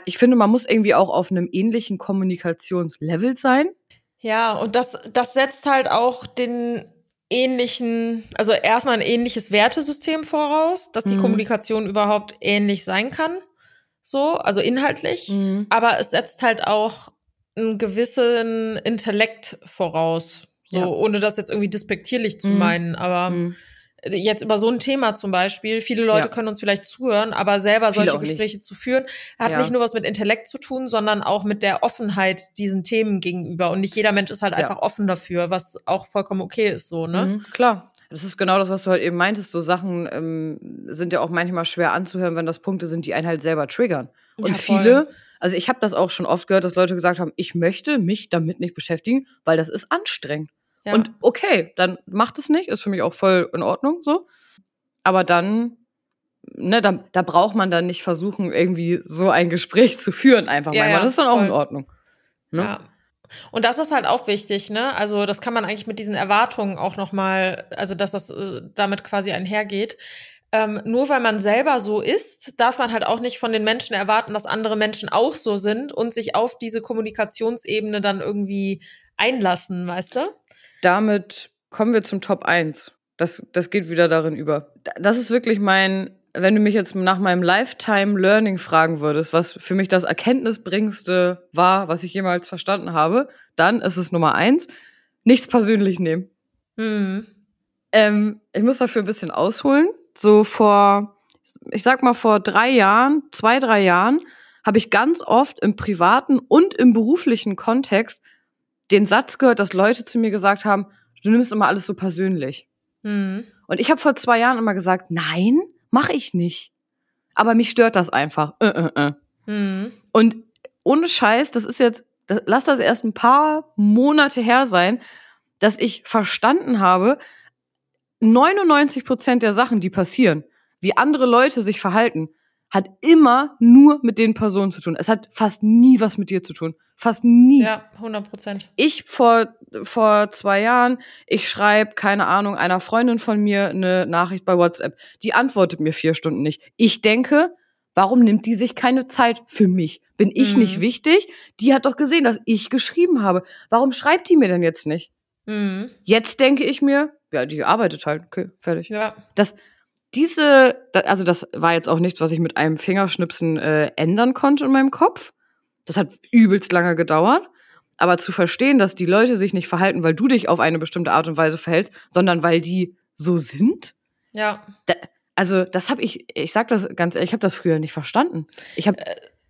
B: ich finde, man muss irgendwie auch auf einem ähnlichen Kommunikationslevel sein.
A: Ja, und das, das setzt halt auch den ähnlichen, also erstmal ein ähnliches Wertesystem voraus, dass die
B: Mhm.
A: Kommunikation überhaupt ähnlich sein kann. So, also inhaltlich.
B: Mhm.
A: Aber es setzt halt auch einen gewissen Intellekt voraus. So,
B: Ja.
A: ohne das jetzt irgendwie despektierlich zu
B: Mhm.
A: meinen. Aber
B: Mhm.
A: Jetzt über so ein Thema zum Beispiel, viele Leute
B: Ja.
A: können uns vielleicht zuhören, aber selber
B: Viele
A: solche. Gespräche zu führen, hat
B: Ja.
A: nicht nur was mit Intellekt zu tun, sondern auch mit der Offenheit diesen Themen gegenüber. Und nicht jeder Mensch ist halt
B: Ja.
A: einfach offen dafür, was auch vollkommen okay ist, so, ne?
B: Mhm, klar. Das ist genau das, was du halt eben meintest. So Sachen ähm, sind ja auch manchmal schwer anzuhören, wenn das Punkte sind, die einen halt selber triggern. Und viele, also ich habe das auch schon oft gehört, dass Leute gesagt haben, ich möchte mich damit nicht beschäftigen, weil das ist anstrengend.
A: Ja.
B: Und okay, dann macht es nicht, ist für mich auch voll in Ordnung so. Aber dann, ne, da, da braucht man dann nicht versuchen, irgendwie so ein Gespräch zu führen, einfach
A: Ja,
B: manchmal.
A: ja,
B: das ist dann auch in
A: voll.
B: Ordnung. Ne?
A: Ja. Und das ist halt auch wichtig, ne? Also das kann man eigentlich mit diesen Erwartungen auch noch mal, also dass das äh, damit quasi einhergeht. Ähm, nur weil man selber so ist, darf man halt auch nicht von den Menschen erwarten, dass andere Menschen auch so sind und sich auf diese Kommunikationsebene dann irgendwie einlassen, weißt du?
B: Damit kommen wir zum Top 1. Das, das geht wieder darin über. Da- Das ist wirklich mein, wenn du mich jetzt nach meinem Lifetime Learning fragen würdest, was für mich das Erkenntnisbringendste war, was ich jemals verstanden habe, dann ist es Nummer eins, nichts persönlich nehmen.
A: Hm.
B: Ähm, ich muss dafür ein bisschen ausholen. So vor, ich sag mal vor drei Jahren, zwei, drei Jahren, habe ich ganz oft im privaten und im beruflichen Kontext den Satz gehört, dass Leute zu mir gesagt haben, du nimmst immer alles so persönlich.
A: Hm.
B: Und ich habe vor zwei Jahren immer gesagt, nein, mache ich nicht. Aber mich stört das einfach. Äh, äh, äh.
A: Hm.
B: Und ohne Scheiß, das ist jetzt, das, lass das erst ein paar Monate her sein, dass ich verstanden habe, 99 Prozent der Sachen, die passieren, wie andere Leute sich verhalten, hat immer nur mit den Personen zu tun. Es hat fast nie was mit dir zu tun. Fast nie.
A: Ja, 100 Prozent.
B: Ich vor, vor zwei Jahren, ich schreibe, keine Ahnung, einer Freundin von mir eine Nachricht bei WhatsApp. Die antwortet mir vier Stunden nicht. Ich denke, warum nimmt die sich keine Zeit für mich? Bin ich
A: Mhm.
B: nicht wichtig? Die hat doch gesehen, dass ich geschrieben habe. Warum schreibt die mir denn jetzt nicht?
A: Hm.
B: Jetzt denke ich mir, ja, die arbeitet halt. Okay, fertig.
A: Ja.
B: Das, diese, da- also das war jetzt auch nichts, was ich mit einem Fingerschnipsen äh, ändern konnte in meinem Kopf. Das hat übelst lange gedauert. Aber zu verstehen, dass die Leute sich nicht verhalten, weil du dich auf eine bestimmte Art und Weise verhältst, sondern weil die so sind.
A: Ja.
B: Also das habe ich, ich sag das ganz ehrlich, ich habe das früher nicht verstanden. Ich habe,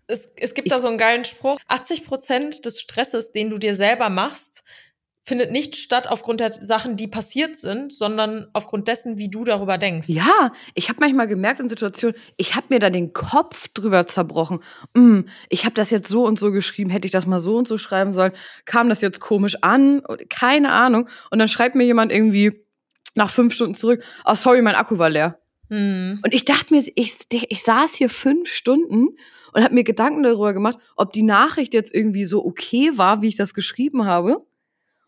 A: Es, es gibt
B: Ich-
A: da so einen geilen Spruch. 80 Prozent des Stresses, den du dir selber machst, findet nicht statt aufgrund der Sachen, die passiert sind, sondern aufgrund dessen, wie du darüber denkst.
B: ja, ich habe manchmal gemerkt in Situationen, ich habe mir da den Kopf drüber zerbrochen. Mm, ich habe das jetzt so und so geschrieben, hätte ich das mal so und so schreiben sollen, kam das jetzt komisch an, keine Ahnung. Und dann schreibt mir jemand irgendwie nach fünf Stunden zurück, oh sorry, mein Akku war leer.
A: Hm.
B: Und ich dachte mir, ich, ich saß hier fünf Stunden und habe mir Gedanken darüber gemacht, ob die Nachricht jetzt irgendwie so okay war, wie ich das geschrieben habe.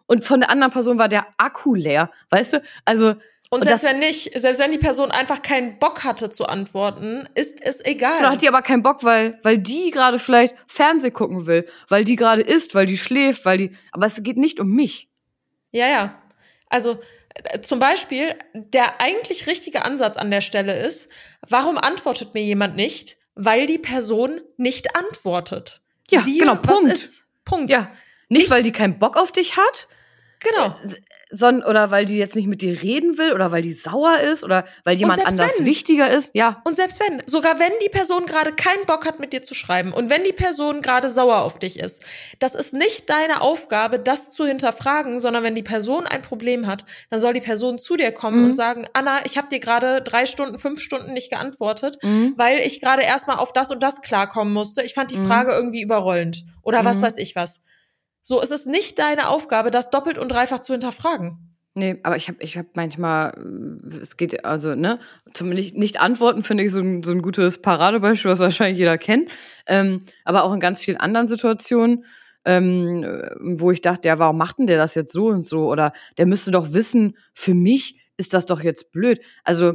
B: Und von der anderen Person war der Akku leer. Weißt du? Also,
A: Und
B: Und
A: selbst
B: das-
A: wenn nicht, selbst wenn die Person einfach keinen Bock hatte zu antworten, ist es egal.
B: Oder hat die aber keinen Bock, weil, weil die gerade vielleicht Fernseh gucken will, weil die gerade isst, weil die schläft, weil die. Aber es geht nicht um mich.
A: Ja, ja. Also äh, zum Beispiel, der eigentlich richtige Ansatz an der Stelle ist, warum antwortet mir jemand nicht? Weil die Person nicht antwortet.
B: Ja,
A: Siehe,
B: genau, Punkt.
A: Punkt.
B: Ja. Nicht,
A: Nicht-
B: weil die keinen Bock auf dich hat,
A: Genau.
B: sondern oder weil die jetzt nicht mit dir reden will oder weil die sauer ist oder weil jemand anders
A: wenn.
B: wichtiger ist. Ja.
A: Und selbst wenn, sogar wenn die Person gerade keinen Bock hat, mit dir zu schreiben und wenn die Person gerade sauer auf dich ist, das ist nicht deine Aufgabe, das zu hinterfragen, sondern wenn die Person ein Problem hat, dann soll die Person zu dir kommen
B: Mhm.
A: und sagen, Anna, ich habe dir gerade drei Stunden, fünf Stunden nicht geantwortet,
B: Mhm.
A: weil ich gerade erstmal auf das und das klarkommen musste. Ich fand die
B: Mhm.
A: Frage irgendwie überrollend. Oder was
B: Mhm.
A: weiß ich was. So, es ist nicht deine Aufgabe, das doppelt und dreifach zu hinterfragen.
B: Nee, aber ich habe ich hab manchmal, äh, es geht, also, ne, zum nicht, antworten finde ich so ein, so ein gutes Paradebeispiel, was wahrscheinlich jeder kennt. Ähm, aber auch in ganz vielen anderen Situationen, ähm, äh, wo ich dachte, ja, warum macht denn der das jetzt so und so? Oder der müsste doch wissen, für mich ist das doch jetzt blöd. Also,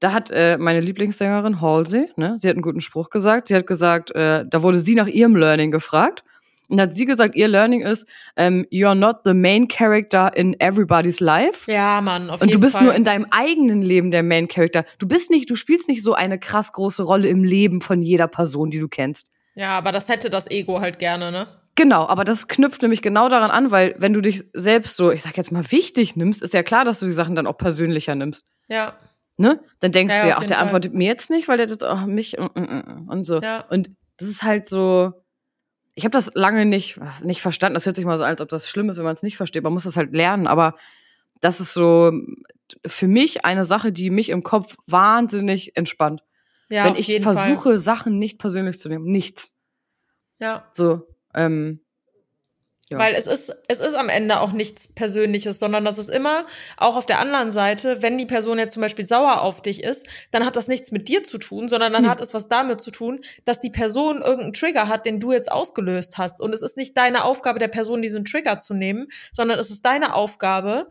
B: da hat äh, meine Lieblingssängerin Halsey, ne, sie hat einen guten Spruch gesagt. Sie hat gesagt, äh, da wurde sie nach ihrem Learning gefragt. Und hat sie gesagt, ihr Learning ist, ähm, you're not the main character in everybody's life.
A: Ja, Mann, auf
B: Und
A: jeden
B: du bist
A: Fall.
B: nur in deinem eigenen Leben der Main Character. Du bist nicht, du spielst nicht so eine krass große Rolle im Leben von jeder Person, die du kennst.
A: Ja, aber das hätte das Ego halt gerne, ne?
B: Genau, aber das knüpft nämlich genau daran an, weil wenn du dich selbst so, ich sag jetzt mal, wichtig nimmst, ist ja klar, dass du die Sachen dann auch persönlicher nimmst.
A: Ja,
B: Ne? Dann denkst
A: Ja,
B: du ja, ach, der
A: Fall.
B: antwortet mir jetzt nicht, weil der jetzt auch mich mm, mm, mm, und so.
A: ja.
B: Und das ist halt so. Ich habe das lange nicht, nicht verstanden. Das hört sich mal so an, als ob das schlimm ist, wenn man es nicht versteht. Man muss das halt lernen. Aber das ist so für mich eine Sache, die mich im Kopf wahnsinnig entspannt.
A: Ja,
B: wenn ich versuche, Sachen nicht persönlich zu nehmen. Nichts.
A: Fall. Ja.
B: So. Ähm, Ja.
A: Weil es ist, es ist am Ende auch nichts Persönliches, sondern das ist immer auch auf der anderen Seite, wenn die Person jetzt zum Beispiel sauer auf dich ist, dann hat das nichts mit dir zu tun, sondern dann
B: Nee.
A: hat es was damit zu tun, dass die Person irgendeinen Trigger hat, den du jetzt ausgelöst hast. Und es ist nicht deine Aufgabe der Person, diesen Trigger zu nehmen, sondern es ist deine Aufgabe,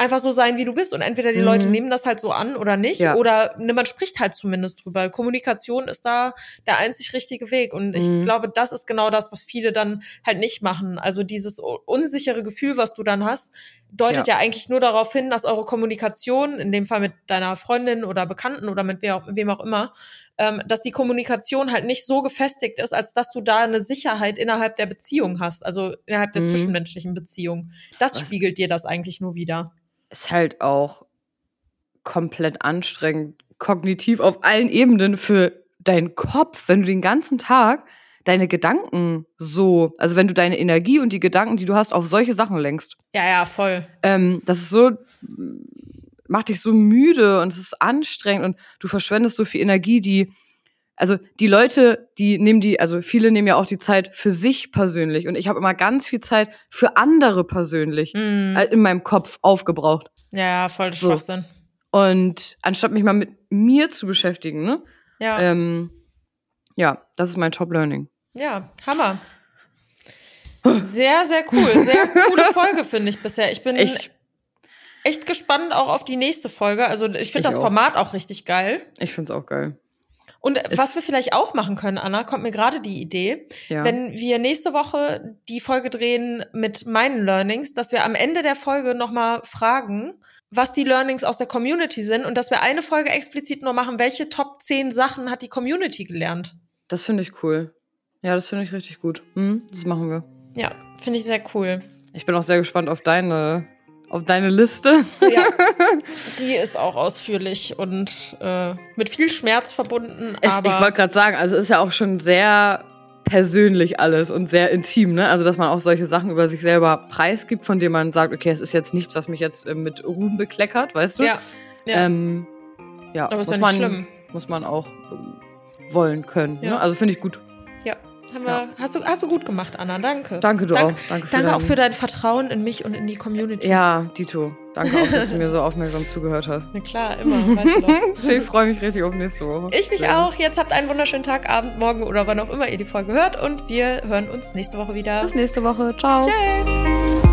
A: einfach so sein, wie du bist. Und entweder die
B: Mhm.
A: Leute nehmen das halt so an oder nicht.
B: Ja.
A: Oder ne, man spricht halt zumindest drüber. Kommunikation ist da der einzig richtige Weg. Und ich
B: Mhm.
A: glaube, das ist genau das, was viele dann halt nicht machen. Also dieses unsichere Gefühl, was du dann hast, deutet ja, eigentlich nur darauf hin, dass eure Kommunikation, in dem Fall mit deiner Freundin oder Bekannten oder mit wer wem auch immer, ähm, dass die Kommunikation halt nicht so gefestigt ist, als dass du da eine Sicherheit innerhalb der Beziehung hast, also innerhalb der
B: Mhm.
A: zwischenmenschlichen Beziehung. Das
B: Was-
A: spiegelt dir das eigentlich nur wieder.
B: Ist halt auch komplett anstrengend, kognitiv auf allen Ebenen für deinen Kopf, wenn du den ganzen Tag deine Gedanken so, also wenn du deine Energie und die Gedanken, die du hast, auf solche Sachen lenkst.
A: Ja, ja, voll.
B: Ähm, das ist so, macht dich so müde und es ist anstrengend und du verschwendest so viel Energie, die, also die Leute, die nehmen die, also viele nehmen ja auch die Zeit für sich persönlich und ich habe immer ganz viel Zeit für andere persönlich äh, in meinem Kopf aufgebraucht.
A: Ja, voll
B: So.
A: Schwachsinn.
B: Und anstatt mich mal mit mir zu beschäftigen, ne?
A: Ja,
B: Ähm, ja, das ist mein Top-Learning.
A: ja, Hammer. Sehr, sehr cool. Sehr coole Folge, finde ich bisher. Ich bin
B: Ich,
A: echt gespannt auch auf die nächste Folge. Also ich finde das. Format auch richtig geil.
B: ich find's auch geil.
A: Und
B: Es-
A: was wir vielleicht auch machen können, Anna, kommt mir gerade die Idee,
B: Ja.
A: wenn wir nächste Woche die Folge drehen mit meinen Learnings, dass wir am Ende der Folge nochmal fragen, was die Learnings aus der Community sind und dass wir eine Folge explizit nur machen, welche Top 10 Sachen hat die Community gelernt.
B: das finde ich cool. Ja, das finde ich richtig gut. Hm, das machen wir.
A: Ja, finde ich sehr cool.
B: Ich bin auch sehr gespannt auf deine, auf deine Liste.
A: Ja, die ist auch ausführlich und äh, mit viel Schmerz verbunden.
B: Es, ich wollte gerade sagen, also ist ja auch schon sehr persönlich alles und sehr intim, ne? Also dass man auch solche Sachen über sich selber preisgibt, von denen man sagt, okay, es ist jetzt nichts, was mich jetzt äh, mit Ruhm bekleckert, weißt du?
A: ja, ja.
B: Ähm, ja,
A: aber ist
B: muss
A: ja
B: man
A: nicht schlimm.
B: muss man auch ähm, wollen können.
A: Ja.
B: Ne? Also finde ich gut.
A: Ja, haben wir,
B: Ja.
A: hast, du, hast du gut gemacht, Anna. Danke.
B: Danke du
A: Dank-
B: auch. Danke, für
A: Danke auch für dein Vertrauen in mich und in die Community.
B: Ja, Dito. Danke auch, dass du mir so aufmerksam zugehört hast.
A: Na klar, immer, weißt du.
B: Ich freue mich richtig auf nächste Woche.
A: Ich mich
B: Sehr
A: auch. Jetzt habt einen wunderschönen Tag, Abend, Morgen oder wann auch immer ihr die Folge hört. Und wir hören uns nächste Woche wieder.
B: Bis nächste Woche. Ciao.
A: Tschüss.